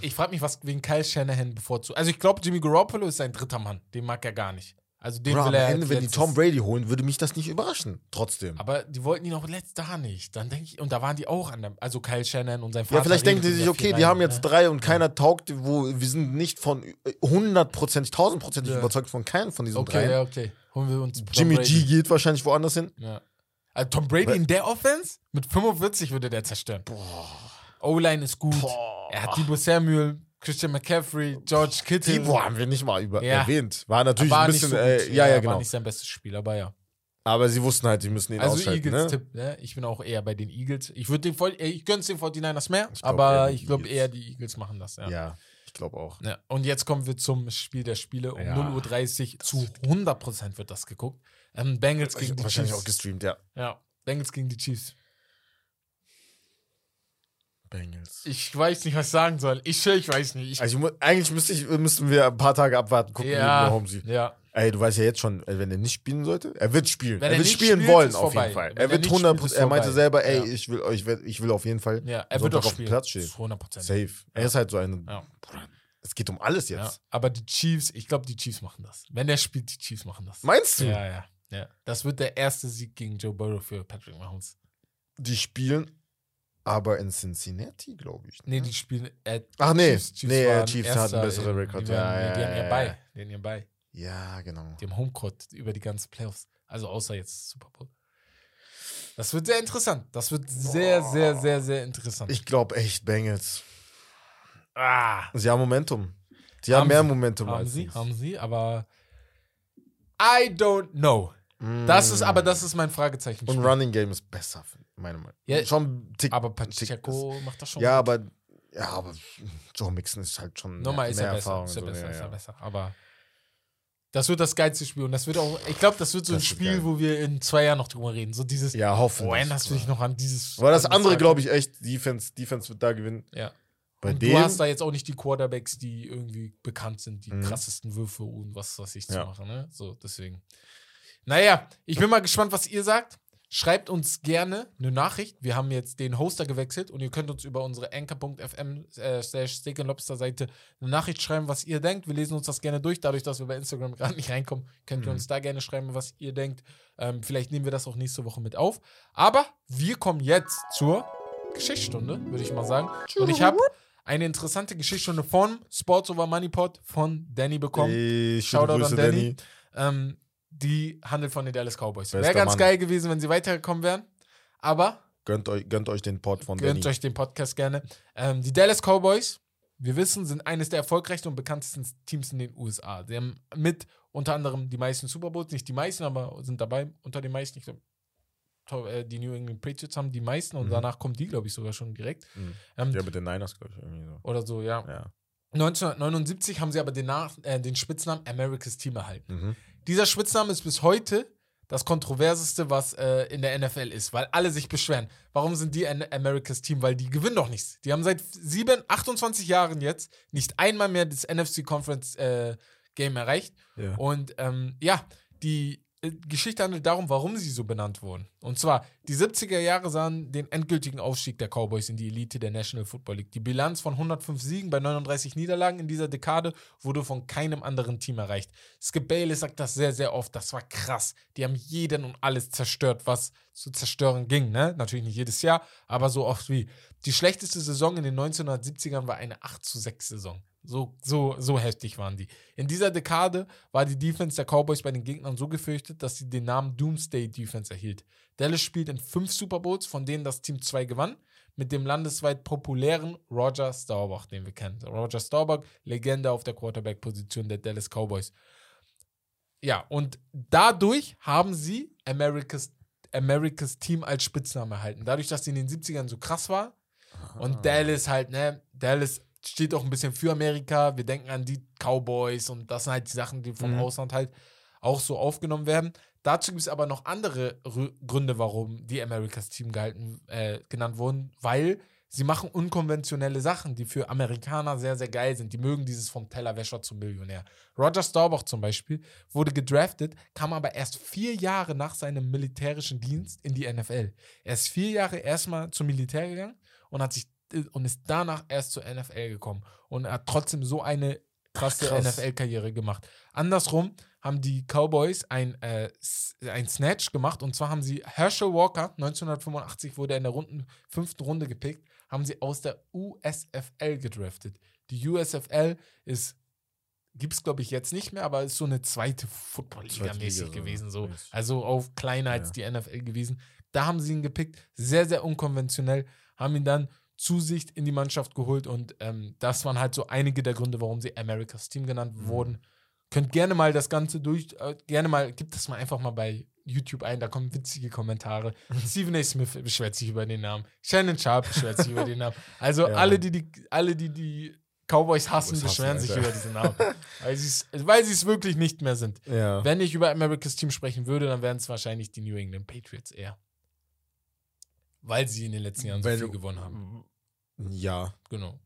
S2: Ich frage mich, was wegen Kyle Shanahan bevorzugt. Also ich glaube, Jimmy Garoppolo ist sein dritter Mann. Den mag er gar nicht. Also den
S3: Bro,
S2: will
S3: am
S2: er.
S3: Ende,
S2: als
S3: wenn die Tom Brady holen, würde mich das nicht überraschen. Trotzdem.
S2: Aber die wollten ihn auch letzt da nicht. Dann denke ich, und da waren die auch an der, also Kyle Shannon und sein Vater.
S3: Ja, vielleicht denken die sich, okay, wir
S2: rein,
S3: haben jetzt
S2: ne?
S3: drei und keiner taugt, wo wir sind nicht von hundertprozentig, tausendprozentig
S2: Ja.
S3: überzeugt von keinem von diesen
S2: Okay,
S3: drei.
S2: ja, okay. Holen wir uns Tom
S3: Jimmy
S2: Brady.
S3: G geht wahrscheinlich woanders hin.
S2: Ja. Also Tom Brady
S3: Weil-
S2: in der Offense mit 45 würde der zerstören. O-Line ist gut.
S3: Boah.
S2: Er hat Debo Samuel, Christian McCaffrey, George Kittle.
S3: Die boah, haben wir nicht mal über
S2: Ja.
S3: erwähnt. War natürlich
S2: war
S3: ein bisschen,
S2: so
S3: äh, ja, ja,
S2: War
S3: genau.
S2: nicht sein bestes Spiel, aber ja.
S3: Aber sie wussten halt, sie müssen ihn
S2: Also
S3: ausschalten.
S2: Eagles
S3: Ne?
S2: Tipp, ne? Ich bin auch eher bei den Eagles. Ich würde den voll, äh, ich gönn's den 49ers mehr,
S3: Ich glaub
S2: aber ich glaube eher die Eagles machen das, ja.
S3: Ja. Ich glaube auch.
S2: Ja, und jetzt kommen wir zum Spiel der Spiele. Um
S3: Ja.
S2: 0.30 Uhr zu 100% wird das geguckt. Ähm, Bengals gegen die
S3: Wahrscheinlich
S2: Chiefs.
S3: auch gestreamt, ja.
S2: Ja, Bengals gegen die Chiefs.
S3: Bengals.
S2: Ich weiß nicht, was ich sagen soll. Ich ich weiß nicht. Ich,
S3: Also ich eigentlich müsste ich, müssten wir ein paar Tage abwarten, gucken, wie
S2: ja,
S3: Mahomes sie.
S2: ja.
S3: Ey, du weißt ja jetzt schon, ey, wenn er nicht spielen sollte, er wird spielen.
S2: Wenn
S3: er
S2: er
S3: wird spielen
S2: spielt,
S3: wollen auf jeden Fall.
S2: Wenn
S3: er
S2: er
S3: wird
S2: nicht
S3: 100
S2: spielt,
S3: er meinte selber, ey,
S2: Ja.
S3: ich will ich will, ich will auf jeden Fall
S2: Ja, er wird auch
S3: auf dem. Platz stehen.
S2: 100%.
S3: Safe. Er ist halt so ein
S2: Ja.
S3: Es geht um alles jetzt.
S2: Ja, aber die Chiefs, ich glaube, die Chiefs machen das. Wenn der spielt, die Chiefs machen das.
S3: Meinst du?
S2: Ja, ja, ja. Das wird der erste Sieg gegen Joe Burrow für Patrick Mahomes.
S3: Die spielen aber in Cincinnati, glaube ich.
S2: Nee, die spielen. Äh,
S3: Ach nee,
S2: Chiefs, Chiefs
S3: nee,
S2: waren
S3: Chiefs hatten bessere
S2: in-
S3: Rekord.
S2: Die,
S3: Ja,
S2: waren,
S3: ja,
S2: die haben
S3: ja,
S2: ihr
S3: ja.
S2: bei. Die haben ihr bei.
S3: Ja, genau.
S2: Die haben Homecourt über die ganzen Playoffs. Also außer jetzt Super Bowl. Das wird sehr interessant. Das wird sehr, sehr, sehr, sehr interessant.
S3: Ich glaube echt Bengals.
S2: ah,
S3: Sie haben Momentum. Sie haben,
S2: Haben
S3: mehr
S2: sie.
S3: Momentum
S2: haben
S3: als
S2: sie, haben sie, aber I don't know. Das ist, aber das ist mein Fragezeichen.
S3: Und Running Game ist besser, meiner Meinung.
S2: Ja,
S3: schon ein Tick.
S2: aber
S3: ein Tick
S2: Pacheco macht das schon.
S3: Ja,
S2: gut.
S3: aber ja, aber Joe Mixon ist halt schon
S2: Nochmal
S3: mehr,
S2: ist
S3: mehr
S2: er besser.
S3: Erfahrung.
S2: Ist er
S3: so,
S2: besser,
S3: ja,
S2: ist er
S3: ja.
S2: besser. Aber das wird das geilste Spiel. Und das wird auch, ich glaube, das wird so ein
S3: Das wird
S2: Spiel,
S3: geil.
S2: wo wir in zwei Jahren noch drüber reden. So dieses,
S3: Ja, hoffentlich.
S2: oh, erinnerst du dich noch an dieses.
S3: Aber das
S2: an
S3: andere glaube ich echt, Defense, Defense wird da gewinnen.
S2: Ja.
S3: Bei
S2: und
S3: dem,
S2: du hast da jetzt auch nicht die Quarterbacks, die irgendwie bekannt sind, die
S3: Mhm.
S2: krassesten Würfe und was weiß ich zu
S3: Ja.
S2: machen. Ne? So, deswegen. Naja, ich bin mal gespannt, was ihr sagt. Schreibt uns gerne eine Nachricht. Wir haben jetzt den Hoster gewechselt und ihr könnt uns über unsere anchor.fm äh, slash Steak and Lobster Seite eine Nachricht schreiben, was ihr denkt. Wir lesen uns das gerne durch. Dadurch, dass wir bei Instagram gerade nicht reinkommen, könnt ihr
S3: Mhm.
S2: uns da gerne schreiben, was ihr denkt. Ähm, vielleicht nehmen wir das auch nächste Woche mit auf. Aber wir kommen jetzt zur Geschichtsstunde, würde ich mal sagen. Und ich habe eine interessante Geschichtsstunde von Sports Over Money Pod von Danny bekommen.
S3: Ey, schöne
S2: Shoutout
S3: Grüße,
S2: an Danny.
S3: Danny.
S2: Ähm, die handelt von den Dallas Cowboys. Wäre ganz
S3: Mann.
S2: geil gewesen, wenn sie weitergekommen wären. Aber
S3: Gönnt euch, gönnt euch den Pod von
S2: gönnt
S3: Danny.
S2: euch den Podcast gerne. Ähm, die Dallas Cowboys, wir wissen, sind eines der erfolgreichsten und bekanntesten Teams in den USA. Sie haben mit unter anderem die meisten Super Bowls, nicht die meisten, aber sind dabei unter den meisten. Ich glaube, die New England Patriots haben die meisten und
S3: Mhm.
S2: danach kommt die, glaube ich, sogar schon direkt.
S3: Mhm.
S2: Ähm,
S3: Ja, mit den Niners, glaube ich, irgendwie so.
S2: Oder so, ja.
S3: Ja.
S2: 1979 haben sie aber den, Nach äh, den Spitznamen America's Team erhalten.
S3: Mhm.
S2: Dieser Spitzname ist bis heute das kontroverseste, was äh, in der NFL ist, weil alle sich beschweren. Warum sind die ein America's Team? Weil die gewinnen doch nichts. Die haben seit sieben, 28 Jahren jetzt nicht einmal mehr das NFC Conference äh, Game erreicht.
S3: Ja.
S2: Und ähm, ja, die Geschichte handelt darum, warum sie so benannt wurden. Und zwar, die 70er Jahre sahen den endgültigen Aufstieg der Cowboys in die Elite der National Football League. Die Bilanz von 105 Siegen bei 39 Niederlagen in dieser Dekade wurde von keinem anderen Team erreicht. Skip Bayless sagt das sehr, sehr oft. Das war krass. Die haben jeden und alles zerstört, was zu zerstören ging. Ne? Natürlich nicht jedes Jahr, aber so oft wie. Die schlechteste Saison in den 1970ern war eine 8 zu 6 Saison. So, so, so heftig waren die. In dieser Dekade war die Defense der Cowboys bei den Gegnern so gefürchtet, dass sie den Namen Doomsday Defense erhielt. Dallas spielt in fünf Super Bowls, von denen das Team zwei gewann, mit dem landesweit populären Roger Staubach, den wir kennen. Roger Staubach, Legende auf der Quarterback-Position der Dallas Cowboys. Ja, und dadurch haben sie America's, America's Team als Spitznamen erhalten. Dadurch, dass sie in den 70ern so krass war, und Dallas halt, ne, Dallas steht auch ein bisschen für Amerika. Wir denken an die Cowboys und das sind halt die Sachen, die vom
S3: Mhm.
S2: Ausland halt auch so aufgenommen werden. Dazu gibt es aber noch andere Rü- Gründe, warum die Americas Team gehalten, äh, genannt wurden, weil sie machen unkonventionelle Sachen, die für Amerikaner sehr, sehr geil sind. Die mögen dieses vom Tellerwäscher zum Millionär. Roger Staubach zum Beispiel wurde gedraftet, kam aber erst vier Jahre nach seinem militärischen Dienst in die NFL. Er ist vier Jahre erstmal zum Militär gegangen und hat sich und ist danach erst zur NFL gekommen und hat trotzdem so eine krasse
S3: Krass.
S2: NFL-Karriere gemacht. Andersrum haben die Cowboys ein, äh, ein Snatch gemacht und zwar haben sie Herschel Walker, 1985 wurde er in der Runden, fünften Runde gepickt, haben sie aus der USFL gedraftet. Die USFL ist, gibt es glaube ich jetzt nicht mehr, aber ist so eine zweite Football-Liga mäßig
S3: Liga,
S2: gewesen, so. Also auf kleiner als
S3: Ja.
S2: die NFL gewesen. Da haben sie ihn gepickt, sehr, sehr unkonventionell, haben ihn dann Zusicht in die Mannschaft geholt und ähm, das waren halt so einige der Gründe, warum sie America's Team genannt
S3: Mhm.
S2: wurden. Könnt gerne mal das Ganze durch, äh, gerne mal, gibt das mal einfach mal bei YouTube ein, da kommen witzige Kommentare. Stephen A. Smith beschwert sich über den Namen. Shannon Sharp beschwert sich über den Namen. Also
S3: Ja.
S2: alle, die, die, alle, die die Cowboys hassen, beschweren
S3: hassen,
S2: sich über diesen Namen. weil sie es weil sie es wirklich nicht mehr sind.
S3: Ja.
S2: Wenn ich über Americas Team sprechen würde, dann wären es wahrscheinlich die New England Patriots eher. Weil sie in den letzten Jahren so viel
S3: du-
S2: gewonnen haben.
S3: Ja.
S2: Genau.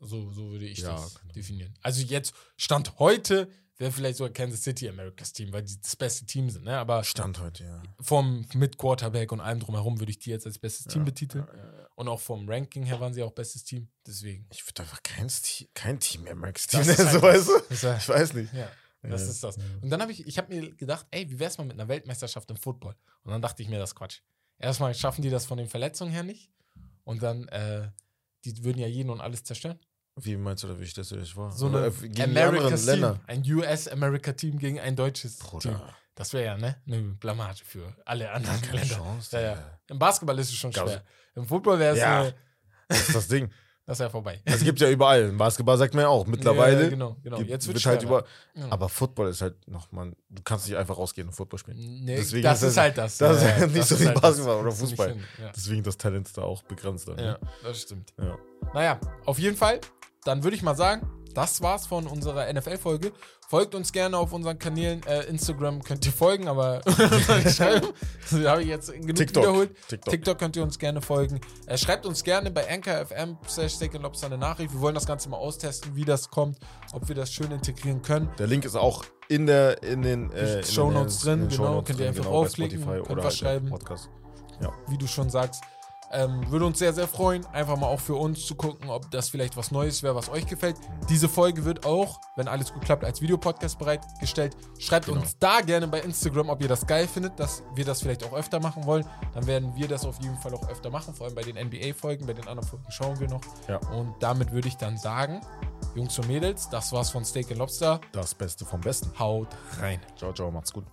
S2: So, so würde ich
S3: Ja,
S2: das
S3: genau.
S2: definieren. Also jetzt, Stand heute, wäre vielleicht sogar Kansas City Americas Team, weil die das beste Team sind. Ne? Aber
S3: Stand heute, ja.
S2: vom mit Quarterback und allem drumherum würde ich die jetzt als bestes Team betiteln. Und auch vom Ranking her waren sie auch bestes Team. Deswegen.
S3: Ich würde einfach kein, Sti- kein Team mehr Max
S2: Das
S3: Team
S2: ist
S3: nennen,
S2: halt
S3: so weißt du?
S2: Das
S3: Ich weiß nicht.
S2: Ja, das
S3: Ja.
S2: ist das. Und dann habe ich, ich habe mir gedacht, ey, wie wär's mal mit einer Weltmeisterschaft im Football? Und dann dachte ich mir, das ist Quatsch. Erstmal schaffen die das von den Verletzungen her nicht. Und dann, äh, die würden ja jeden und alles zerstören.
S3: Wie meinst du, oder wie stellst du dir das vor?
S2: So eine
S3: gegen
S2: Team,
S3: Länder.
S2: ein US-America-Team gegen ein deutsches Team.
S3: Bruder.
S2: Das wäre ja, ne? Eine Blamage für alle anderen
S3: Keine
S2: Länder.
S3: Chance.
S2: Ja, ja. Im Basketball ist es schon schwer. Im Football wäre es
S3: Ja.
S2: äh,
S3: Das ist das Ding.
S2: Das wäre vorbei.
S3: Es gibt ja überall. Im Basketball sagt man ja auch. Mittlerweile
S2: Ja, genau, genau.
S3: gibt-
S2: Jetzt wird
S3: halt über.
S2: Ja.
S3: Aber Football ist halt noch, man, du kannst nicht einfach rausgehen und Football spielen.
S2: Nee,
S3: Deswegen
S2: das
S3: ist
S2: ist
S3: das-
S2: halt das.
S3: das ist
S2: Ja, ja,
S3: nicht so
S2: ist
S3: wie
S2: halt
S3: Basketball
S2: das.
S3: oder
S2: Das ist
S3: Fußball.
S2: hin. Ja.
S3: Deswegen das Talent ist da auch begrenzt dann.
S2: Ja,
S3: Ne?
S2: das stimmt.
S3: Ja.
S2: Naja, auf jeden Fall, dann würde ich mal sagen, das war's von unserer NFL-Folge. Folgt uns gerne auf unseren Kanälen. Äh, Instagram könnt ihr folgen, aber. Das habe ich jetzt genug
S3: TikTok.
S2: wiederholt.
S3: TikTok.
S2: TikTok könnt ihr uns gerne folgen. Äh, schreibt uns gerne bei anchor.fm slash Steak Lobster eine Nachricht. Wir wollen das Ganze mal austesten, wie das kommt, ob wir das schön integrieren können.
S3: Der Link ist auch in, der, in den äh, in
S2: Show Notes drin, genau,
S3: Shownotes
S2: könnt ihr einfach
S3: genau, bei
S2: aufklicken,
S3: Spotify
S2: könnt was
S3: halt
S2: schreiben.
S3: Podcast.
S2: wie du schon sagst. Ähm, würde uns sehr, sehr freuen, einfach mal auch für uns zu gucken, ob das vielleicht was Neues wäre, was euch gefällt. Diese Folge wird auch, wenn alles gut klappt, als Videopodcast bereitgestellt. Schreibt
S3: Genau.
S2: uns da gerne bei Instagram, ob ihr das geil findet, dass wir das vielleicht auch öfter machen wollen. Dann werden wir das auf jeden Fall auch öfter machen, vor allem bei den NBA-Folgen, bei den anderen Folgen schauen wir noch.
S3: Ja.
S2: Und damit würde ich dann sagen, Jungs und Mädels, das war's von Steak and Lobster.
S3: Das Beste vom Besten.
S2: Haut rein.
S3: Ciao, ciao, macht's gut.